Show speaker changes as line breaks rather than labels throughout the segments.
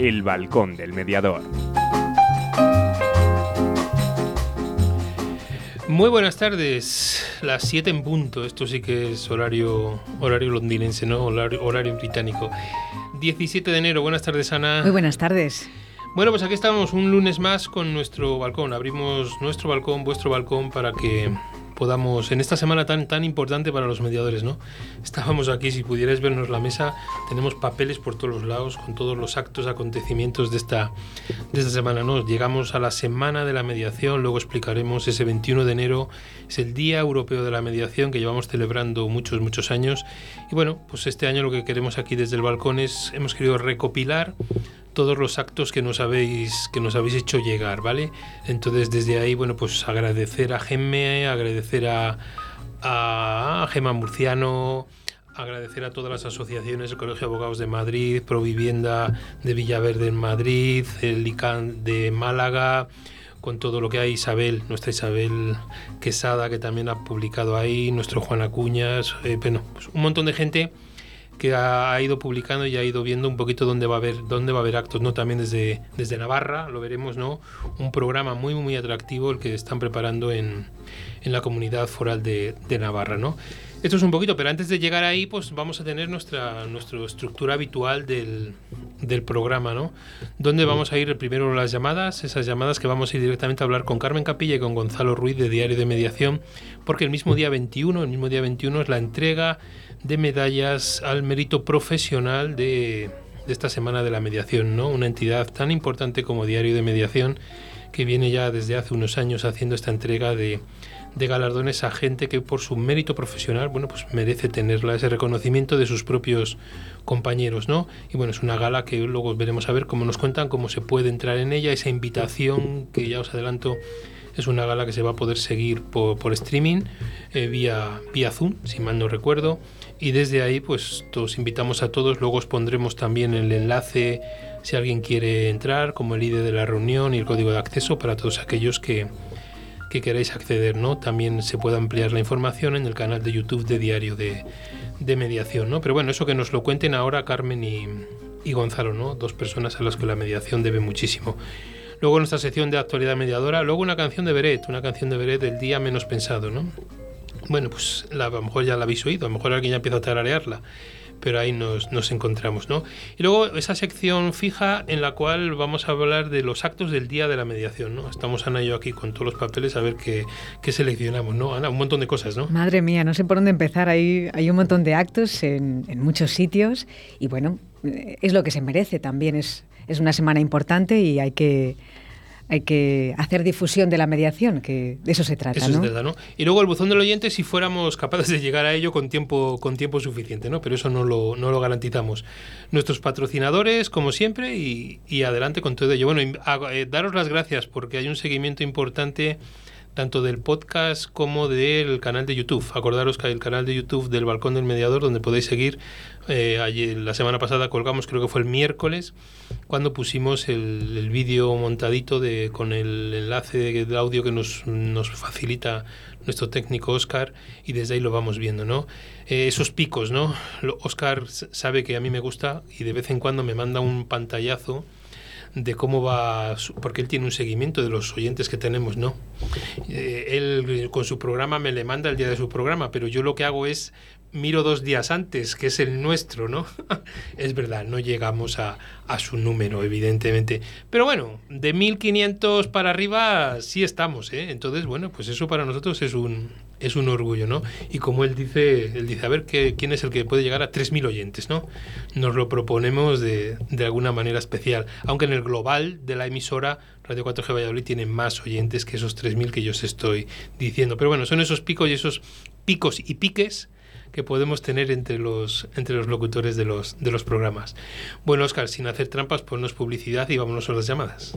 El balcón del mediador.
Muy buenas tardes, las 7 en punto, esto sí que es horario, horario londinense, ¿no? Horario, horario británico. 17 de enero, buenas tardes Ana.
Muy buenas tardes.
Bueno, pues aquí estamos un lunes más con nuestro balcón. Abrimos nuestro balcón, vuestro balcón, para que podamos, en esta semana tan, tan importante para los mediadores, ¿no? Estábamos aquí, si pudierais vernos la mesa, tenemos papeles por todos los lados con todos los actos, acontecimientos de esta, de esta semana, ¿no? Llegamos a la semana de la mediación, luego explicaremos ese 21 de enero, es el Día Europeo de la Mediación que llevamos celebrando muchos, muchos años. Y bueno, pues este año lo que queremos aquí desde el balcón es, hemos querido recopilar todos los actos que nos habéis que nos habéis hecho llegar, ¿vale? Entonces desde ahí, bueno, pues agradecer a Gemme, agradecer a, a Gema Murciano, agradecer a todas las asociaciones, el Colegio de Abogados de Madrid, Provivienda de Villaverde en Madrid, el ICANN de Málaga, con todo lo que hay, Isabel, nuestra Isabel Quesada, que también ha publicado ahí, nuestro Juan Acuñas, eh, bueno, pues un montón de gente que ha, ido publicando y ha ido viendo un poquito dónde va a haber, dónde va a haber actos, ¿no? También desde, desde Navarra, lo veremos, ¿no? Un programa muy, muy atractivo el que están preparando en, en la comunidad foral de, de Navarra, ¿no? Esto es un poquito, pero antes de llegar ahí, pues vamos a tener nuestra, nuestra estructura habitual del, del programa, ¿no? Donde vamos a ir primero las llamadas, esas llamadas que vamos a ir directamente a hablar con Carmen Capilla y con Gonzalo Ruiz de Diario de Mediación, porque el mismo día 21, el mismo día 21 es la entrega de medallas al mérito profesional de, esta Semana de la Mediación, ¿no? Una entidad tan importante como Diario de Mediación que viene ya desde hace unos años haciendo esta entrega de, galardones a gente que por su mérito profesional, bueno, pues merece tenerla, ese reconocimiento de sus propios compañeros, ¿no? Y bueno, es una gala que luego veremos a ver cómo nos cuentan, cómo se puede entrar en ella, esa invitación que ya os adelanto es una gala que se va a poder seguir por, por streaming, eh, vía, vía Zoom, si mal no recuerdo. Y desde ahí, pues os invitamos a todos. Luego os pondremos también el enlace si alguien quiere entrar, como el ID de la reunión y el código de acceso para todos aquellos que, que queráis acceder. ¿no? También se puede ampliar la información en el canal de YouTube de Diario de, de Mediación. ¿no? Pero bueno, eso que nos lo cuenten ahora Carmen y, y Gonzalo, ¿no? dos personas a las que la mediación debe muchísimo. Luego nuestra sección de actualidad mediadora, luego una canción de Beret, una canción de Beret del día menos pensado, ¿no? Bueno, pues a lo mejor ya la habéis oído, a lo mejor alguien ya empieza a tararearla, pero ahí nos, nos encontramos, ¿no? Y luego esa sección fija en la cual vamos a hablar de los actos del día de la mediación, ¿no? Estamos Ana y yo aquí con todos los papeles a ver qué, qué seleccionamos, ¿no? Ana, un montón de cosas, ¿no?
Madre mía, no sé por dónde empezar. Hay, hay un montón de actos en, en muchos sitios y bueno, eh, es lo que se merece también. Es, es una semana importante y hay que hay que hacer difusión de la mediación, que de eso se trata.
Eso
¿no?
es verdad, ¿no? Y luego el buzón del oyente si fuéramos capaces de llegar a ello con tiempo, con tiempo suficiente, ¿no? Pero eso no lo, no lo garantizamos. Nuestros patrocinadores, como siempre, y, y adelante con todo ello. Bueno, a, eh, daros las gracias porque hay un seguimiento importante tanto del podcast como del canal de YouTube. Acordaros que hay el canal de YouTube del Balcón del Mediador, donde podéis seguir. Eh, ayer, la semana pasada colgamos, creo que fue el miércoles, cuando pusimos el, el vídeo montadito de, con el enlace de audio que nos, nos facilita nuestro técnico Oscar y desde ahí lo vamos viendo, ¿no? Eh, esos picos, ¿no? Oscar sabe que a mí me gusta y de vez en cuando me manda un pantallazo de cómo va, porque él tiene un seguimiento de los oyentes que tenemos, ¿no? Eh, él con su programa me le manda el día de su programa, pero yo lo que hago es miro dos días antes, que es el nuestro, ¿no? es verdad, no llegamos a, a, su número, evidentemente. Pero bueno, de 1500 para arriba sí estamos, ¿eh? Entonces, bueno, pues eso para nosotros es un, es un orgullo, ¿no? Y como él dice, él dice, a ver, ¿qué, ¿quién es el que puede llegar a 3.000 oyentes, ¿no? Nos lo proponemos de, de alguna manera especial, aunque en el global de la emisora Radio 4G Valladolid tiene más oyentes que esos 3.000 que yo os estoy diciendo. Pero bueno, son esos picos y esos picos y piques que podemos tener entre los, entre los locutores de los, de los programas. Bueno, Oscar, sin hacer trampas, ponnos publicidad y vámonos a las llamadas.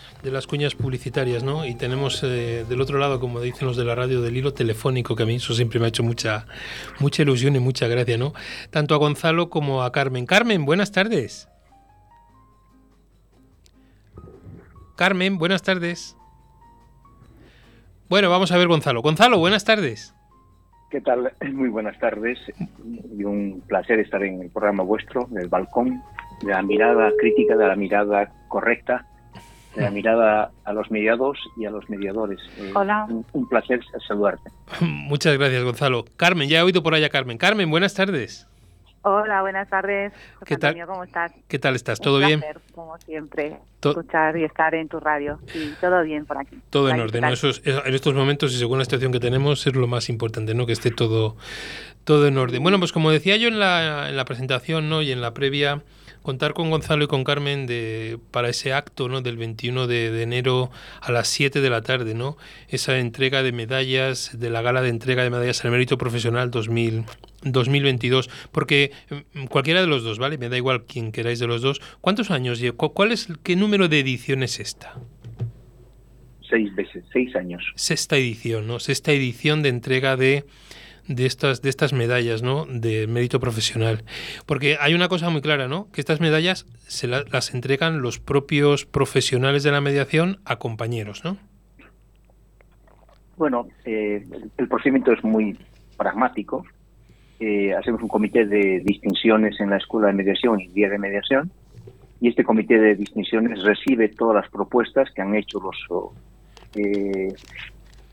de las cuñas publicitarias, ¿no? Y tenemos eh, del otro lado, como dicen los de la radio, del hilo telefónico, que a mí eso siempre me ha hecho mucha, mucha ilusión y mucha gracia, ¿no? Tanto a Gonzalo como a Carmen. Carmen, buenas tardes. Carmen, buenas tardes. Bueno, vamos a ver Gonzalo. Gonzalo, buenas tardes.
¿Qué tal? Muy buenas tardes y un placer estar en el programa vuestro, del balcón, de la mirada crítica, de la mirada correcta la mirada a los mediados y a los mediadores. Eh,
Hola.
Un, un, placer saludarte.
Muchas gracias, Gonzalo. Carmen, ya he oído por allá, Carmen. Carmen, buenas tardes.
Hola, buenas tardes. José
¿Qué tal?
¿Cómo estás?
¿Qué tal estás? ¿Todo
Un
bien?
placer, Como siempre,
To-
escuchar y estar en tu radio. Sí, todo bien por aquí.
Todo en orden. Eso es- en estos momentos y según la situación que tenemos es lo más importante, ¿no? Que esté todo, todo en orden. Bueno, pues como decía yo en la, en la presentación ¿no? y en la previa, contar con Gonzalo y con Carmen de, para ese acto ¿no? del 21 de, de enero a las 7 de la tarde, ¿no? Esa entrega de medallas, de la gala de entrega de medallas al mérito profesional 2000, 2022. Porque mm, cualquiera de los dos, ¿vale? Me da igual quien queráis de los dos. ¿Cuántos años ¿Cuál es, qué número de edición es esta?
Seis veces, seis años.
sexta edición, ¿no? Sexta edición de entrega de, de estas de estas medallas, ¿no? De mérito profesional. Porque hay una cosa muy clara, ¿no? Que estas medallas se la- las entregan los propios profesionales de la mediación a compañeros, ¿no?
Bueno, eh, el, procedimiento es muy pragmático. Eh, hacemos un comité de distinciones en la Escuela de Mediación y Día de Mediación. Y este comité de distinciones recibe todas las propuestas que han hecho los eh,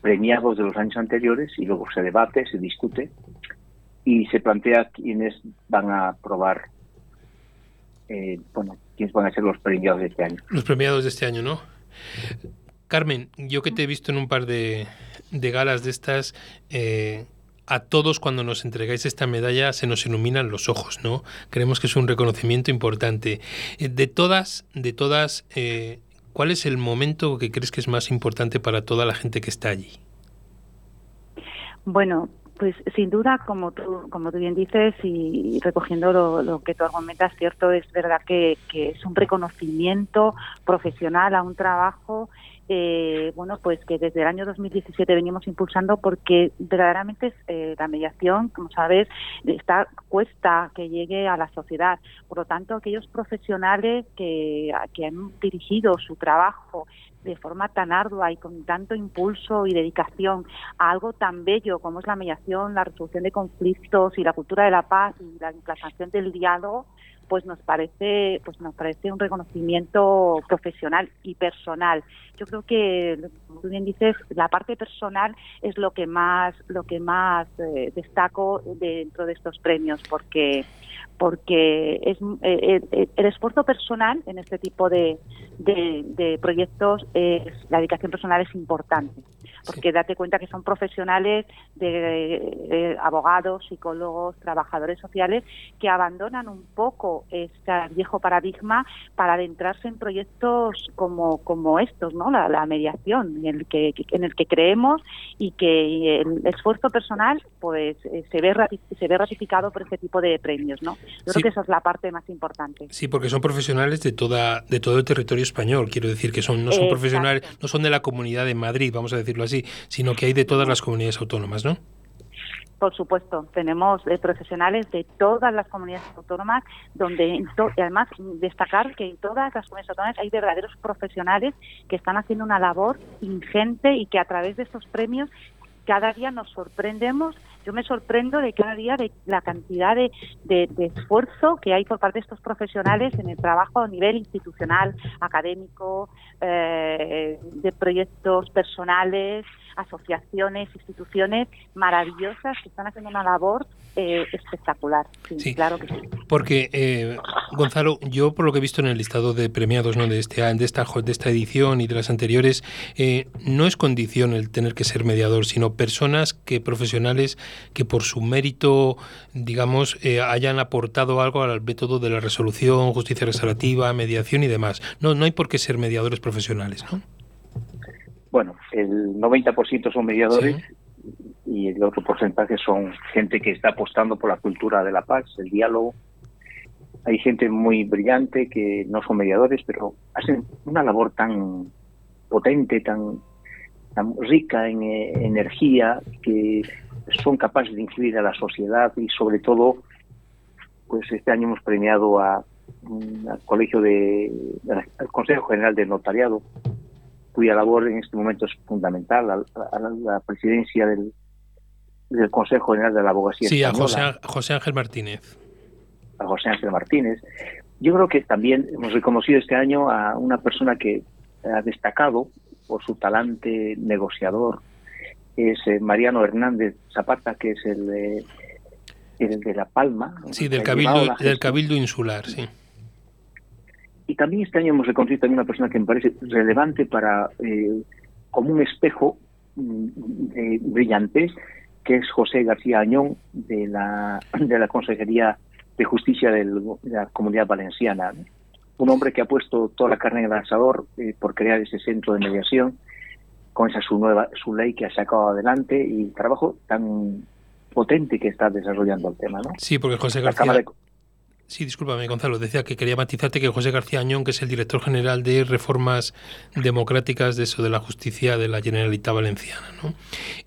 premiados de los años anteriores y luego se debate, se discute y se plantea quiénes van a aprobar, eh, bueno, quiénes van a ser los premiados de este año.
Los premiados de este año, ¿no? Carmen, yo que te he visto en un par de, de galas de estas, eh, a todos cuando nos entregáis esta medalla se nos iluminan los ojos, ¿no? Creemos que es un reconocimiento importante. Eh, De todas, de todas, eh, ¿cuál es el momento que crees que es más importante para toda la gente que está allí?
Bueno, pues sin duda, como tú, como tú bien dices, y recogiendo lo, que tú argumentas, cierto, es verdad que, que es un reconocimiento profesional a un trabajo eh, bueno, pues que desde el año 2017 venimos impulsando porque verdaderamente eh, la mediación, como sabes, está cuesta que llegue a la sociedad. Por lo tanto, aquellos profesionales que, que han dirigido su trabajo de forma tan ardua y con tanto impulso y dedicación a algo tan bello como es la mediación, la resolución de conflictos y la cultura de la paz y la implantación del diálogo, pues nos parece pues nos parece un reconocimiento profesional y personal yo creo que como tú bien dices la parte personal es lo que más lo que más eh, destaco dentro de estos premios porque porque es eh, eh, el esfuerzo personal en este tipo de, de, proyectos es la dedicación personal es importante. Porque date cuenta que son profesionales de, abogados psicólogos trabajadores sociales que abandonan un poco este viejo paradigma para adentrarse en proyectos como como estos no la, mediación en el que en el que creemos y que el esfuerzo personal pues eh, se ve se ve ratificado por este tipo de premios no yo creo que esa es la parte más importante.
Sí, porque son profesionales de toda de todo el territorio español. Quiero decir que son no son profesionales, no son de la comunidad de Madrid, vamos a decirlo así, sino que hay de todas las comunidades autónomas, ¿no?
Por supuesto, tenemos eh, profesionales de todas las comunidades autónomas, donde además destacar que en todas las comunidades autónomas hay verdaderos profesionales que están haciendo una labor ingente y que a través de estos premios cada día nos sorprendemos yo me sorprendo de cada día de la cantidad de, esfuerzo que hay por parte de estos profesionales en el trabajo a nivel institucional, académico, eh, de proyectos personales, asociaciones, instituciones maravillosas que están haciendo una labor eh, espectacular. Sí, claro que sí.
Porque, eh, Gonzalo, yo por lo que he visto en el listado de premiados ¿no? de, este, de, esta, de esta edición y de las anteriores, eh, no es condición el tener que ser mediador, sino personas que profesionales que por su mérito, digamos, hayan aportado algo al método de la resolución, justicia restaurativa, mediación y demás. No, no hay por qué ser mediadores profesionales, ¿no?
Bueno, el 90% son mediadores y el otro porcentaje son gente que está apostando por la cultura de la paz, el diálogo. Hay gente muy brillante que no son mediadores, pero hacen una labor tan potente, tan, tan rica en eh, energía, que son capaces de influir a la sociedad y sobre todo, pues este año hemos premiado a, al colegio de, al Consejo General del Notariado, cuya labor en este momento es fundamental, a, la presidencia del, del Consejo General de la Abogacía.
Sí, a José, José Ángel Martínez.
A José Ángel Martínez. Yo creo que también hemos reconocido este año a una persona que ha destacado por su talante negociador, es eh, Mariano Hernández Zapata, que es el de, el de La Palma.
Sí, del cabildo, del cabildo Insular, sí.
Y también este año hemos reconocido también una persona que me parece relevante para, eh, como un espejo mm, eh, brillante, que es José García Añón, de la, de la Consejería de Justicia de la Comunidad Valenciana. Un hombre que ha puesto toda la carne en el asador eh, por crear ese centro de mediación, con esa su nueva su ley que ha sacado adelante y el trabajo tan potente que está desarrollando el tema. ¿no?
Sí, porque José García, Sí, discúlpame, Gonzalo. Decía que quería matizarte que José García Añón, que es el director general de Reformas Democráticas de eso de la Justicia de la Generalitat Valenciana, ¿no?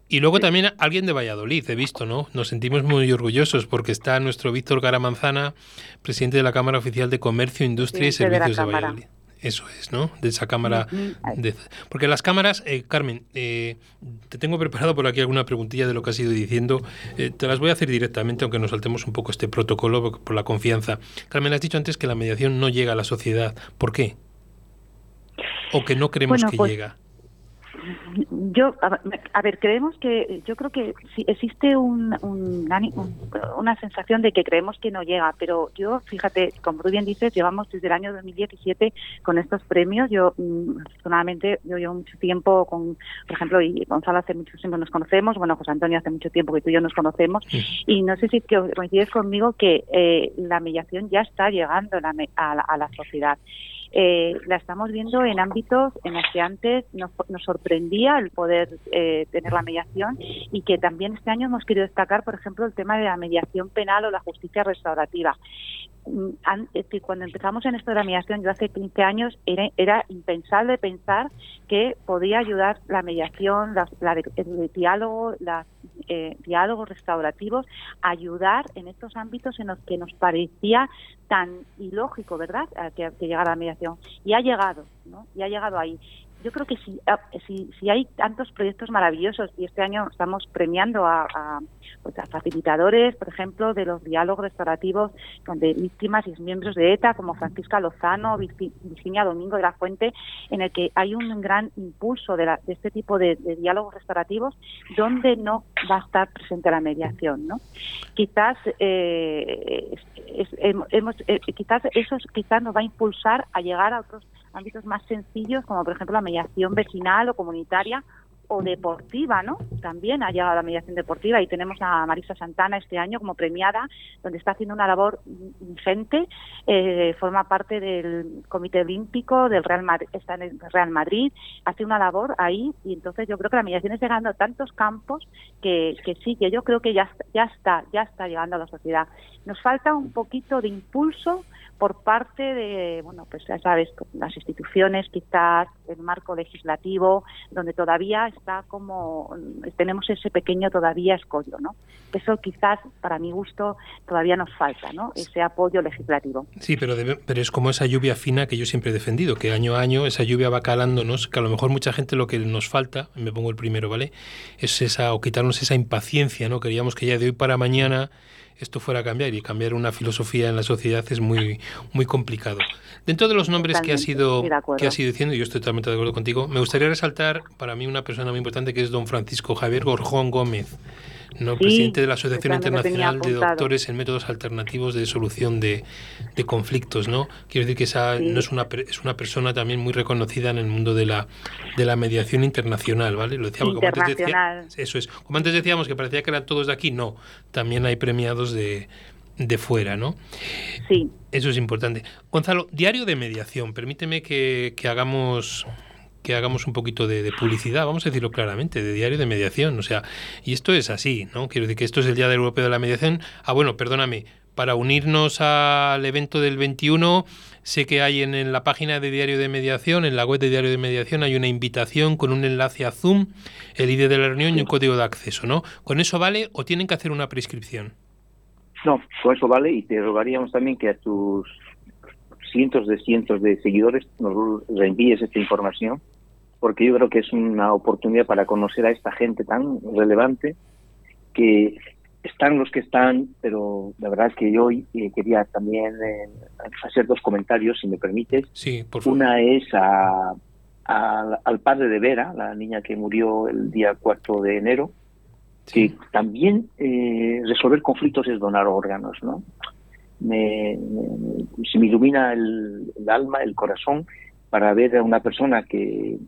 Y luego también alguien de Valladolid, he visto, ¿no? Nos sentimos muy orgullosos porque está nuestro Víctor Garamanzana, presidente de la Cámara Oficial de Comercio, Industria y Servicios de Valladolid. Eso es, ¿no? De esa cámara. De, porque las cámaras, eh, Carmen, eh, te tengo preparado por aquí alguna preguntilla de lo que has ido diciendo. Eh, te las voy a hacer directamente, aunque nos saltemos un poco este protocolo por, la confianza. Carmen, has dicho antes que la mediación no llega a la sociedad. ¿Por qué? ¿O que no creemos que pues llega?
Yo a, ver creemos que yo creo que sí, existe un, una sensación de que creemos que no llega pero yo fíjate como tú bien dices llevamos desde el año 2017 con estos premios. Yo mm, personalmente yo llevo mucho tiempo con por ejemplo y Gonzalo hace mucho tiempo nos conocemos bueno José Antonio hace mucho tiempo que tú y yo nos conocemos y no sé si coincides conmigo que eh, la mediación ya está llegando a la sociedad eh, la estamos viendo en ámbitos en los que antes nos, sorprendía el poder eh, tener la mediación y que también este año hemos querido destacar, por ejemplo, el tema de la mediación penal o la justicia restaurativa. Mm, cuando empezamos en esto de la mediación, yo hace 15 años, era, impensable pensar que podía ayudar la mediación, el diálogo, los eh, diálogos restaurativos, ayudar en estos ámbitos en los que nos parecía tan ilógico, ¿verdad?, que, que llegara la mediación. Y ha llegado, ¿no? Y ha llegado ahí yo creo que si, ah, si, si, hay tantos proyectos maravillosos y este año estamos premiando pues a, facilitadores, por ejemplo, de los diálogos restaurativos de víctimas y miembros de ETA, como Francisca Lozano, Virginia Domingo de la Fuente, en el que hay un gran impulso de, la, de este tipo de, de, diálogos restaurativos donde no va a estar presente la mediación. ¿no? Quizás, eh, es, es, hemos, eh, quizás eso quizás nos va a impulsar a llegar a otros ámbitos más sencillos, como por ejemplo la mediación vecinal o comunitaria o deportiva, ¿no? También ha llegado la mediación deportiva y tenemos a Marisa Santana este año como premiada, donde está haciendo una labor ingente, eh, forma parte del Comité Olímpico del Real Madrid, está en el Real Madrid, hace una labor ahí y entonces yo creo que la mediación está llegando a tantos campos que, que sí, que yo creo que ya, ya está, ya está llegando a la sociedad. Nos falta un poquito de impulso por parte de, bueno, pues ya sabes, las instituciones, quizás el marco legislativo, donde todavía está como, tenemos ese pequeño todavía escollo, ¿no? Eso quizás, para mi gusto, todavía nos falta, ¿no? Ese apoyo legislativo.
Sí, pero, pero es como esa lluvia fina que yo siempre he defendido, que año a año esa lluvia va calándonos, que a lo mejor mucha gente lo que nos falta, me pongo el primero, ¿vale? Es esa, o quitarnos esa impaciencia, ¿no? Queríamos que ya de hoy para mañana esto fuera a cambiar y cambiar una filosofía en la sociedad es muy muy complicado. Dentro de los nombres que ha sido que ha sido diciendo, yo estoy totalmente de acuerdo contigo, me gustaría resaltar para mí una persona muy importante que es don Francisco Javier Gorjón Gómez. ¿No? presidente de la Asociación Internacional de Doctores en Métodos Alternativos de Solución de, de Conflictos. ¿no? Quiero decir que esa no es una, es una persona también muy reconocida en el mundo de la, de la mediación internacional. ¿vale? Lo decíamos, como antes decía, eso es. Como antes decíamos que parecía que eran todos de aquí, no. También hay premiados de, de fuera, ¿no?
Sí.
Eso es importante. Gonzalo, diario de mediación. Permíteme que, que hagamos que hagamos un poquito de, publicidad, vamos a decirlo claramente, de diario de mediación. O sea, y esto es así, ¿no? Quiero decir que esto es el Día del Europeo de la Mediación. Ah, bueno, perdóname, para unirnos al evento del 21, sé que hay en, la página de Diario de Mediación, en la web de Diario de Mediación, hay una invitación con un enlace a Zoom, el ID de la reunión y un código de acceso, ¿no? ¿Con eso vale o tienen que hacer una prescripción?
No, con eso vale y te rogaríamos también que a tus cientos de cientos de seguidores nos reenvíes esta información porque yo creo que es una oportunidad para conocer a esta gente tan relevante que están los que están, pero la verdad es que yo eh, quería también eh, hacer dos comentarios, si me permites.
Sí, por favor.
Una es a, a, al padre de Vera, la niña que murió el día 4 de enero, sí. que también eh, resolver conflictos es donar órganos, ¿no? Me, me, se me ilumina el, el alma, el corazón, para ver a una persona que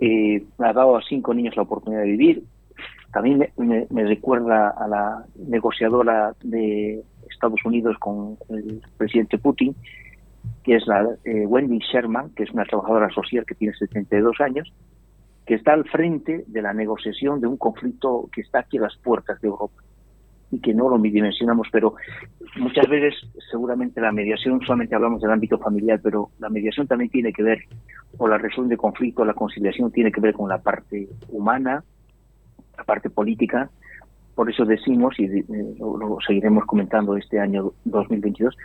eh, ha dado a cinco niños la oportunidad de vivir. También me, me, recuerda a la negociadora de Estados Unidos con el presidente Putin, que es la eh, Wendy Sherman, que es una trabajadora social que tiene 72 años, que está al frente de la negociación de un conflicto que está aquí a las puertas de Europa y que no lo dimensionamos, pero muchas veces seguramente la mediación, solamente hablamos del ámbito familiar, pero la mediación también tiene que ver, o la resolución de conflicto, la conciliación tiene que ver con la parte humana, la parte política, por eso decimos, y eh, lo, seguiremos comentando este año 2022,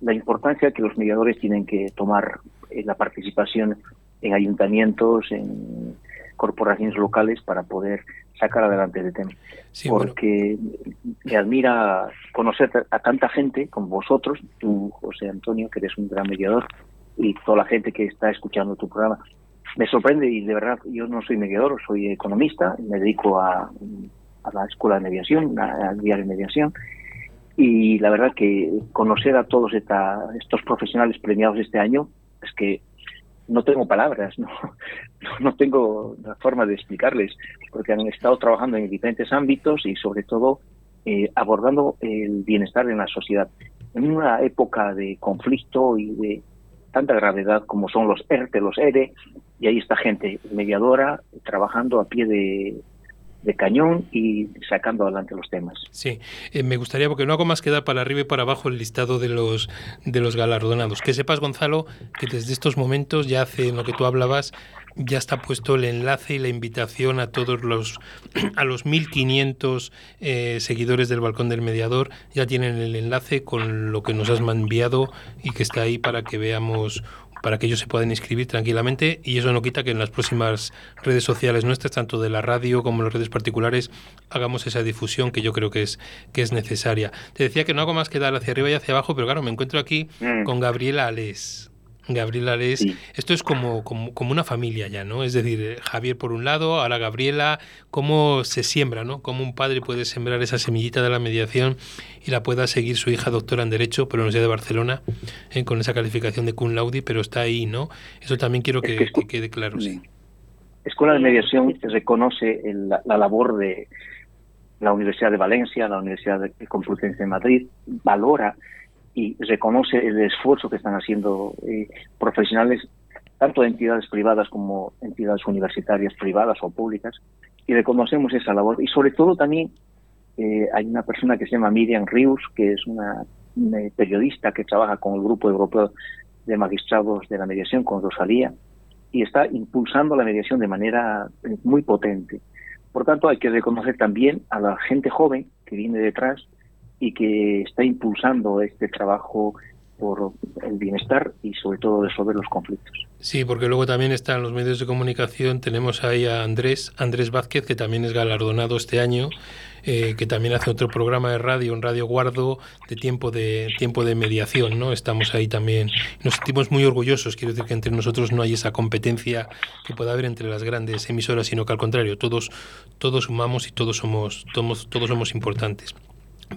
la importancia que los mediadores tienen que tomar en la participación en ayuntamientos, en corporaciones locales para poder sacar adelante el tema.
Sí,
Porque
bueno.
me admira conocer a tanta gente como vosotros, tú, José Antonio, que eres un gran mediador, y toda la gente que está escuchando tu programa. Me sorprende y de verdad yo no soy mediador, soy economista, me dedico a, a la escuela de mediación, al diario de mediación, y la verdad que conocer a todos esta, estos profesionales premiados este año es que no tengo palabras, no, no tengo la forma de explicarles, porque han estado trabajando en diferentes ámbitos y sobre todo eh, abordando el bienestar en la sociedad. En una época de conflicto y de tanta gravedad como son los ERTE, los ERE, y ahí está gente mediadora trabajando a pie de, de cañón y sacando adelante los temas.
Sí, eh, me gustaría, porque no hago más que dar para arriba y para abajo el listado de los, de los galardonados. Que sepas, Gonzalo, que desde estos momentos ya hace lo que tú hablabas, ya está puesto el enlace y la invitación a todos los a los 1500 eh, seguidores del balcón del mediador ya tienen el enlace con lo que nos has enviado y que está ahí para que veamos para que ellos se puedan inscribir tranquilamente y eso no quita que en las próximas redes sociales nuestras, tanto de la radio como en las redes particulares, hagamos esa difusión que yo creo que es, que es necesaria. Te decía que no hago más que dar hacia arriba y hacia abajo, pero claro, me encuentro aquí mm. con Gabriela Ales. Gabriela es, esto es como, como, una familia ya, ¿no? Es decir, eh, Javier por un lado, ahora Gabriela, cómo se siembra, ¿no? Cómo un padre puede sembrar esa semillita de la mediación y la pueda seguir su hija doctora en Derecho, pero no sea de Barcelona, eh, con esa calificación de cum laude, pero está ahí, ¿no? Eso también quiero que, quede claro, sí.
Escuela de Mediación reconoce la, la labor de la Universidad de Valencia, la Universidad de Complutense de Madrid, valora y reconoce el esfuerzo que están haciendo eh, profesionales, tanto de entidades privadas como entidades universitarias privadas o públicas, y reconocemos esa labor. Y sobre todo también eh, hay una persona que se llama Miriam Rius, que es una, periodista que trabaja con el Grupo Europeo de Magistrados de la Mediación, con Rosalía, y está impulsando la mediación de manera eh, muy potente. Por tanto, hay que reconocer también a la gente joven que viene detrás y que está impulsando este trabajo por el bienestar y sobre todo resolver los conflictos.
Sí, porque luego también están los medios de comunicación, tenemos ahí a Andrés, Andrés Vázquez, que también es galardonado este año, eh, que también hace otro programa de radio, un Radio Guardo, de tiempo de tiempo de mediación, ¿no? Estamos ahí también, nos sentimos muy orgullosos, quiero decir que entre nosotros no hay esa competencia que pueda haber entre las grandes emisoras, sino que al contrario, todos, todos sumamos y todos somos, todos, todos somos importantes.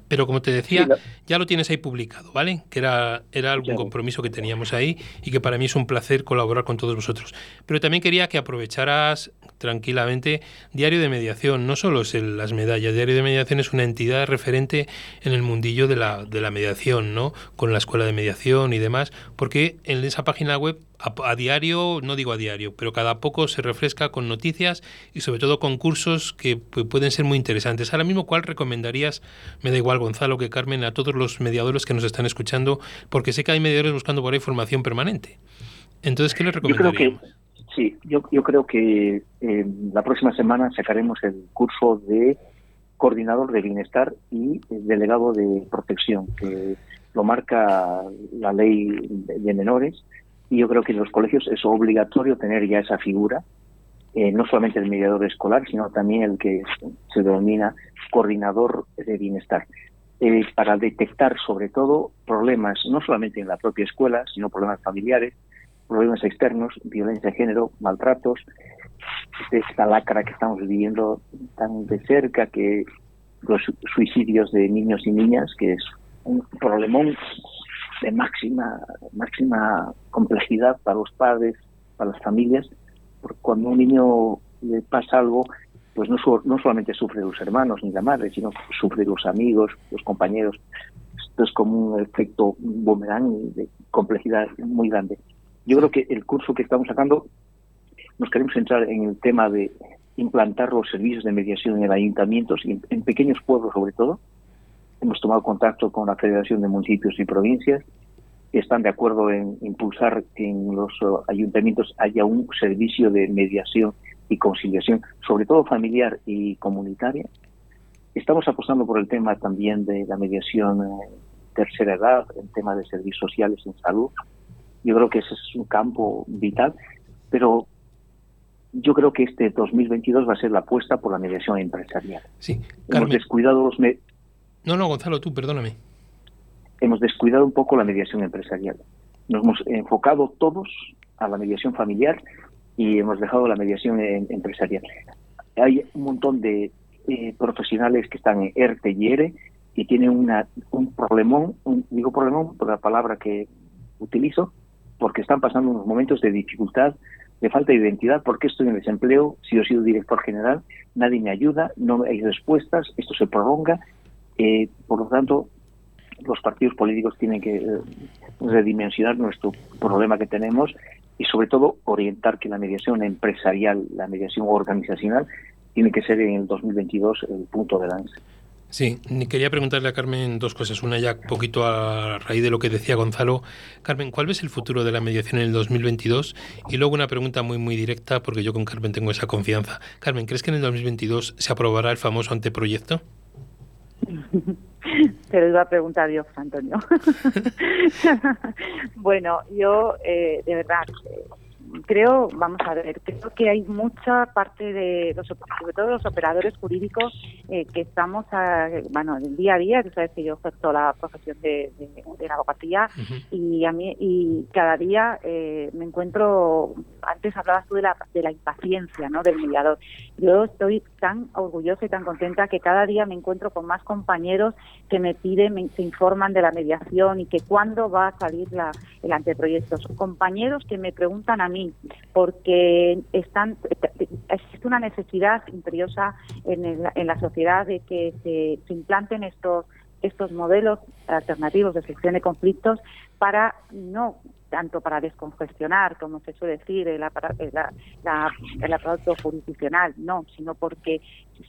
Pero como te decía, ya lo tienes ahí publicado, ¿vale? Que era, era algún compromiso que teníamos ahí y que para mí es un placer colaborar con todos vosotros. Pero también quería que aprovecharas tranquilamente Diario de Mediación. No solo es las medallas, Diario de Mediación es una entidad referente en el mundillo de la, de la mediación, ¿no? Con la escuela de mediación y demás, porque en esa página web a, diario, no digo a diario, pero cada poco se refresca con noticias y sobre todo con cursos que pueden ser muy interesantes. Ahora mismo, ¿cuál recomendarías? Me da igual, Gonzalo, que Carmen, a todos los mediadores que nos están escuchando, porque sé que hay mediadores buscando por ahí formación permanente. Entonces, ¿qué les recomendaríamos?
Sí, yo, yo creo que eh, la próxima semana sacaremos el curso de coordinador de bienestar y delegado de protección, que lo marca la ley de menores. Y yo creo que en los colegios es obligatorio tener ya esa figura, eh, no solamente el mediador escolar, sino también el que se denomina coordinador de bienestar, eh, para detectar sobre todo problemas, no solamente en la propia escuela, sino problemas familiares, problemas externos, violencia de género, maltratos, esta lacra que estamos viviendo tan de cerca, que los suicidios de niños y niñas, que es un problemón de máxima, máxima complejidad para los padres, para las familias, porque cuando un niño le pasa algo, pues no, no solamente sufre los hermanos ni la madre, sino sufre los amigos, los compañeros. Esto es como un efecto boomerang de complejidad muy grande. Yo creo que el curso que estamos sacando nos queremos centrar en el tema de implantar los servicios de mediación en ayuntamientos y en pequeños pueblos sobre todo, Hemos tomado contacto con la Federación de Municipios y Provincias están de acuerdo en impulsar que en los eh, ayuntamientos haya un servicio de mediación y conciliación, sobre todo familiar y comunitaria. Estamos apostando por el tema también de la mediación en tercera edad, el tema de servicios sociales en salud. Yo creo que ese es un campo vital, pero yo creo que este 2022 va a ser la apuesta por la mediación empresarial.
Sí,
Hemos descuidado los,
no, no, Gonzalo, tú, perdóname.
Hemos descuidado un poco la mediación empresarial. Nos hemos enfocado todos a la mediación familiar y hemos dejado la mediación empresarial. Hay un montón de eh, profesionales que están en ERTE y ERE y tienen una, un problemón, digo problemón por la palabra que utilizo, porque están pasando unos momentos de dificultad, de falta de identidad, porque estoy en desempleo, si yo he sido director general, nadie me ayuda, no hay respuestas, esto se prolonga eh, por lo tanto, los partidos políticos tienen que eh, redimensionar nuestro problema que tenemos y sobre todo orientar que la mediación empresarial, la mediación organizacional, tiene que ser en el 2022 el punto de lanza.
Sí, quería preguntarle a Carmen dos cosas. Una ya poquito a raíz de lo que decía Gonzalo. Carmen, ¿cuál ves el futuro de la mediación en el 2022? Y luego una pregunta muy, muy directa, porque yo con Carmen tengo esa confianza. Carmen, ¿crees que en el 2022 se aprobará el famoso anteproyecto?
Te lo iba a preguntar yo, Antonio. bueno, yo de verdad creo, vamos a ver, creo que hay mucha parte de los, sobre todo los operadores jurídicos eh, que estamos, a, bueno, en el día a día, tú sabes que yo ejerzo la profesión de, la abogacía y a mí y cada día eh, me encuentro, antes hablabas tú de la, de la impaciencia, ¿no? Del mediador. Yo estoy tan orgullosa y tan contenta que cada día me encuentro con más compañeros que me piden, me, se informan de la mediación y que cuándo va a salir la, el anteproyecto. Son compañeros que me preguntan a mí porque están, existe una necesidad imperiosa en, en la sociedad de que se, se implanten estos estos modelos alternativos de solución de conflictos para no tanto para descongestionar, como se suele decir, el, el aparato jurisdiccional, no, sino porque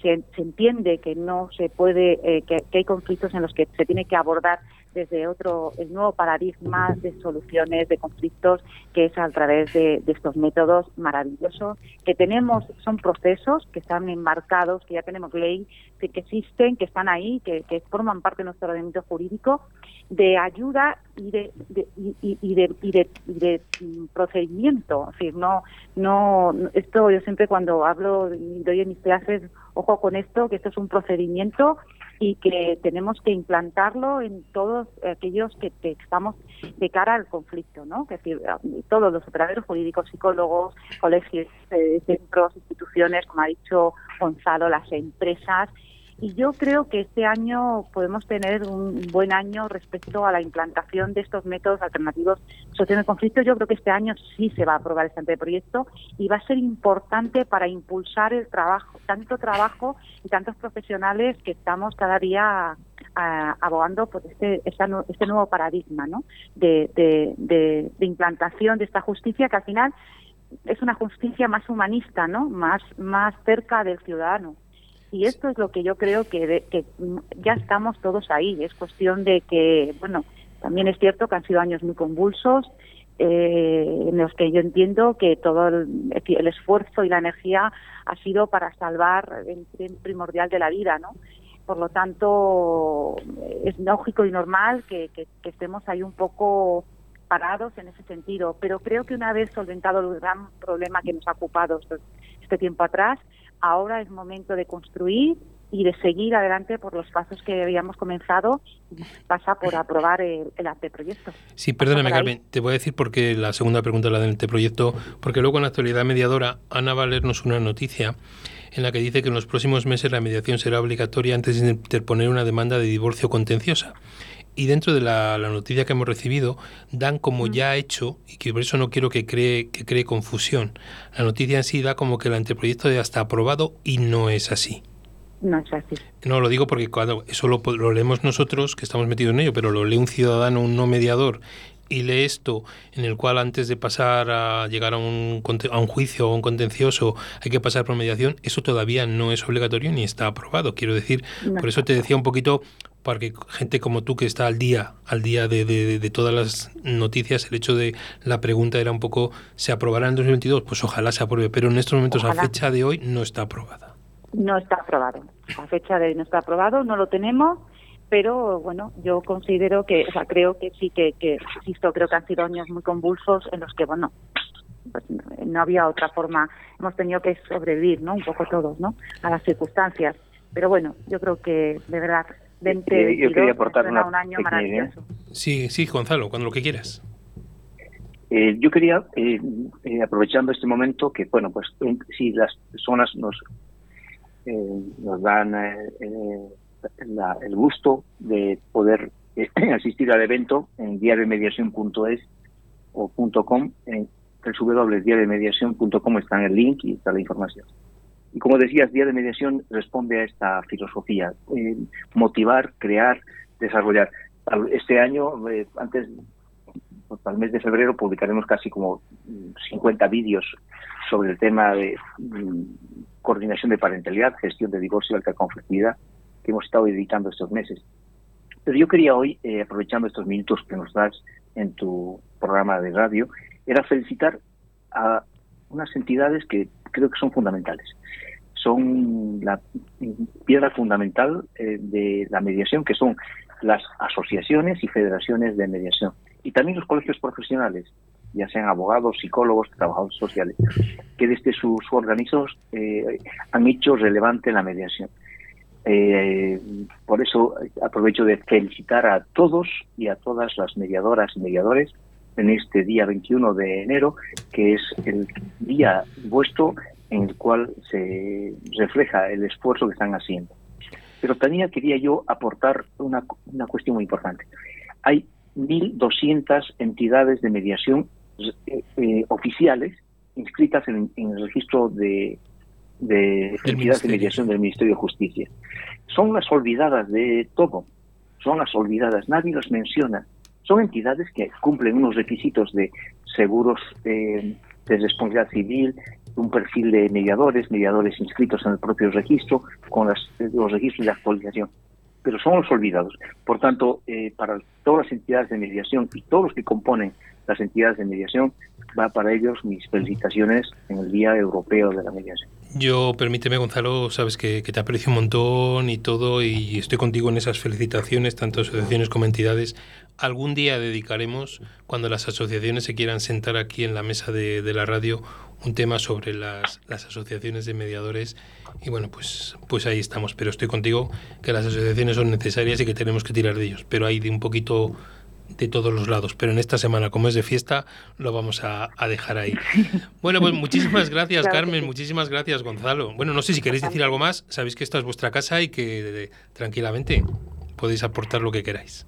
se, se entiende que no se puede, eh, que, hay conflictos en los que se tiene que abordar desde otro, el nuevo paradigma de soluciones de conflictos que es a través de, estos métodos maravillosos que tenemos, son procesos que están enmarcados, que ya tenemos ley, que, existen, que están ahí, que, forman parte de nuestro ordenamiento jurídico, de ayuda y de, y, de, y de, procedimiento. Es decir, no, no, esto yo siempre cuando hablo, doy en mis clases, ojo con esto, que esto es un procedimiento y que tenemos que implantarlo en todos aquellos que, estamos de cara al conflicto, ¿no? Es decir, todos los operadores jurídicos, psicólogos, colegios, eh, centros, instituciones, como ha dicho Gonzalo, las empresas, y yo creo que este año podemos tener un buen año respecto a la implantación de estos métodos alternativos solución de conflicto. Yo creo que este año sí se va a aprobar este anteproyecto y va a ser importante para impulsar el trabajo, tanto trabajo y tantos profesionales que estamos cada día abogando por este, este nuevo paradigma ¿no? de, de, de implantación de esta justicia que al final es una justicia más humanista, ¿no? Más, más cerca del ciudadano. Y esto es lo que yo creo que, que ya estamos todos ahí. Es cuestión de que, bueno, también es cierto que han sido años muy convulsos, eh, en los que yo entiendo que todo el, esfuerzo y la energía ha sido para salvar el tren primordial de la vida, ¿no? Por lo tanto, es lógico y normal que, que, estemos ahí un poco parados en ese sentido, pero creo que una vez solventado el gran problema que nos ha ocupado este tiempo atrás, ahora es momento de construir y de seguir adelante por los pasos que habíamos comenzado, pasa por aprobar el, anteproyecto.
Sí, perdóname, Carmen, te voy a decir porque la segunda pregunta la del anteproyecto, porque luego en la actualidad mediadora, Ana va a leernos una noticia en la que dice que en los próximos meses la mediación será obligatoria antes de interponer una demanda de divorcio contenciosa y dentro de la, noticia que hemos recibido dan como ya hecho y que por eso no quiero que cree que cree confusión. La noticia en sí da como que el anteproyecto ya está aprobado y no es así.
No es así.
No lo digo porque cuando eso lo, lo leemos nosotros que estamos metidos en ello, pero lo lee un ciudadano, un no mediador y lee esto en el cual antes de pasar a llegar a un, a un juicio o un contencioso hay que pasar por mediación, eso todavía no es obligatorio ni está aprobado. Quiero decir, por eso te decía un poquito para que gente como tú que está al día, al día de, de, todas las noticias, el hecho de la pregunta era un poco, ¿se aprobará en 2022? Pues ojalá se apruebe, pero en estos momentos a fecha de hoy no está aprobada.
No está aprobado. A fecha de hoy no está aprobado, no lo tenemos, pero bueno, yo considero que, o sea, creo que sí, que, que insisto, creo que han sido años muy convulsos en los que, bueno, pues no había otra forma, hemos tenido que sobrevivir, ¿no? Un poco todos, ¿no? A las circunstancias. Pero bueno, yo creo que de verdad 20, yo quería aportar una un año maravilloso.
Sí, sí, Gonzalo, cuando lo que quieras.
Eh, yo quería, eh, eh, aprovechando este momento, que bueno, pues si las personas nos, nos dan el gusto de poder asistir al evento en diariomediación.es o .com, en www.diariomediación.com está en el link y está la información. Y como decías, Día de Mediación responde a esta filosofía, eh, motivar, crear, desarrollar. Este año, eh, antes, pues, el mes de febrero, publicaremos casi como 50 vídeos sobre el tema de mm, coordinación de parentalidad, gestión de divorcio y alta conflictividad, que hemos estado editando estos meses. Pero yo quería hoy, eh, aprovechando estos minutos que nos das en tu programa de radio, era felicitar a unas entidades que creo que son fundamentales. Son la piedra fundamental eh, de la mediación, que son las asociaciones y federaciones de mediación. Y también los colegios profesionales, ya sean abogados, psicólogos, trabajadores sociales, que desde sus organismos eh, han hecho relevante la mediación. Eh, por eso aprovecho de felicitar a todos y a todas las mediadoras y mediadores en este día 21 de enero, que es el día vuestro en el cual se refleja el esfuerzo que están haciendo. Pero también quería yo aportar una, una cuestión muy importante. Hay 1.200 entidades de mediación eh, eh, oficiales inscritas en, el registro de, de entidades de mediación del Ministerio de Justicia. Son las olvidadas de todo, son las olvidadas, nadie las menciona. Son entidades que cumplen unos requisitos de seguros eh, de responsabilidad civil, un perfil de mediadores, mediadores inscritos en el propio registro, con los registros de actualización. Pero son los olvidados. Por tanto, eh, para todas las entidades de mediación y todos los que componen las entidades de mediación, va para ellos mis felicitaciones en el Día Europeo de la Mediación.
Yo, permíteme, Gonzalo, sabes que, te aprecio un montón y todo, y estoy contigo en esas felicitaciones, tanto asociaciones como entidades. Algún día dedicaremos, cuando las asociaciones se quieran sentar aquí en la mesa de, la radio, un tema sobre las, las, asociaciones de mediadores. Y bueno, pues, pues ahí estamos. Pero estoy contigo que las asociaciones son necesarias y que tenemos que tirar de ellos. Pero hay de un poquito de todos los lados. Pero en esta semana, como es de fiesta, lo vamos a, dejar ahí. Bueno, pues muchísimas gracias, Carmen. Muchísimas gracias, Gonzalo. Bueno, no sé si queréis decir algo más. Sabéis que esta es vuestra casa y que tranquilamente podéis aportar lo que queráis.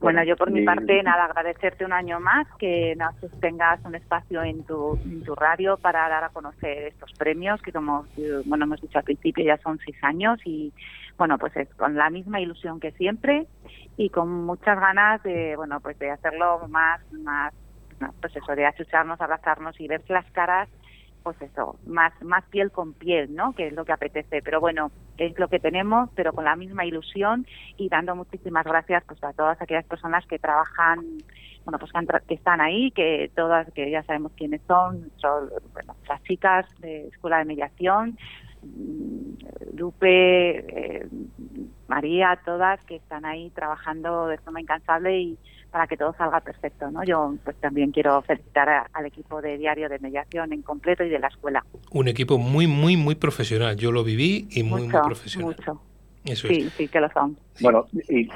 Bueno, yo por mi parte, nada, agradecerte un año más que nos tengas un espacio en tu, en tu radio para dar a conocer estos premios, que como bueno hemos dicho al principio ya son seis años y bueno, pues es con la misma ilusión que siempre y con muchas ganas de, bueno, pues de hacerlo más, más, pues eso, de achucharnos, abrazarnos y ver las caras, pues eso, más, más piel con piel, ¿no? Que es lo que apetece. Pero bueno, es lo que tenemos, pero con la misma ilusión y dando muchísimas gracias pues a todas aquellas personas que trabajan bueno pues que, están ahí que todas que ya sabemos quiénes son son bueno, las chicas de escuela de mediación Lupe, eh, María, todas que están ahí trabajando de forma incansable y para que todo salga perfecto, ¿no? Yo pues también quiero felicitar al equipo de Diario de Mediación en completo y de la escuela.
Un equipo muy, muy, muy profesional. Yo lo viví y muy, muy profesional.
Mucho. Eso sí, sí, que lo son.
Bueno, y,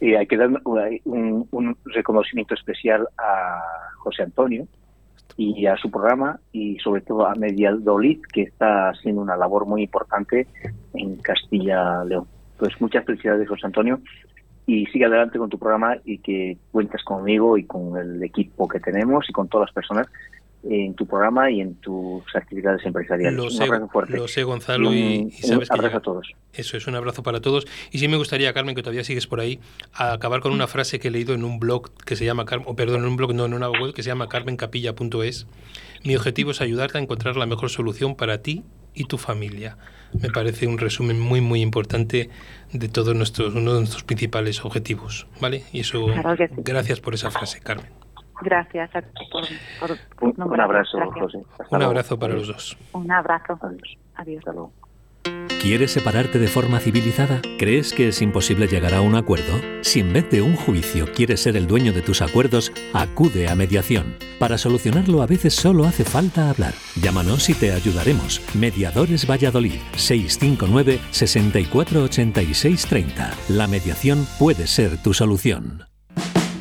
y hay que dar un, un reconocimiento especial a José Antonio, y a su programa y sobre todo a Medialdolid, que está haciendo una labor muy importante en Castilla-León. Pues muchas felicidades, José Antonio, y sigue adelante con tu programa y que cuentas conmigo y con el equipo que tenemos y con todas las personas en tu programa y en tus actividades empresariales.
Lo sé, Lo sé, Gonzalo, y,
sabes un abrazo a todos.
Eso es un abrazo para todos. Y sí me gustaría, Carmen, que todavía sigues por ahí, a acabar con una frase que he leído en un blog que se llama, o perdón, en un blog, no, en una web que se llama carmencapilla.es. Mi objetivo es ayudarte a encontrar la mejor solución para ti y tu familia. Me parece un resumen muy, muy importante de todos nuestros, uno de nuestros principales objetivos, ¿vale? Y eso, gracias por esa frase, Carmen.
Gracias
por, un, abrazo, José.
un abrazo para los dos.
Un abrazo. Adiós.
¿Quieres separarte de forma civilizada? ¿Crees que es imposible llegar a un acuerdo? Si en vez de un juicio quieres ser el dueño de tus acuerdos, acude a mediación. Para solucionarlo a veces solo hace falta hablar. Llámanos y te ayudaremos. Mediadores Valladolid 659 648630. La mediación puede ser tu solución.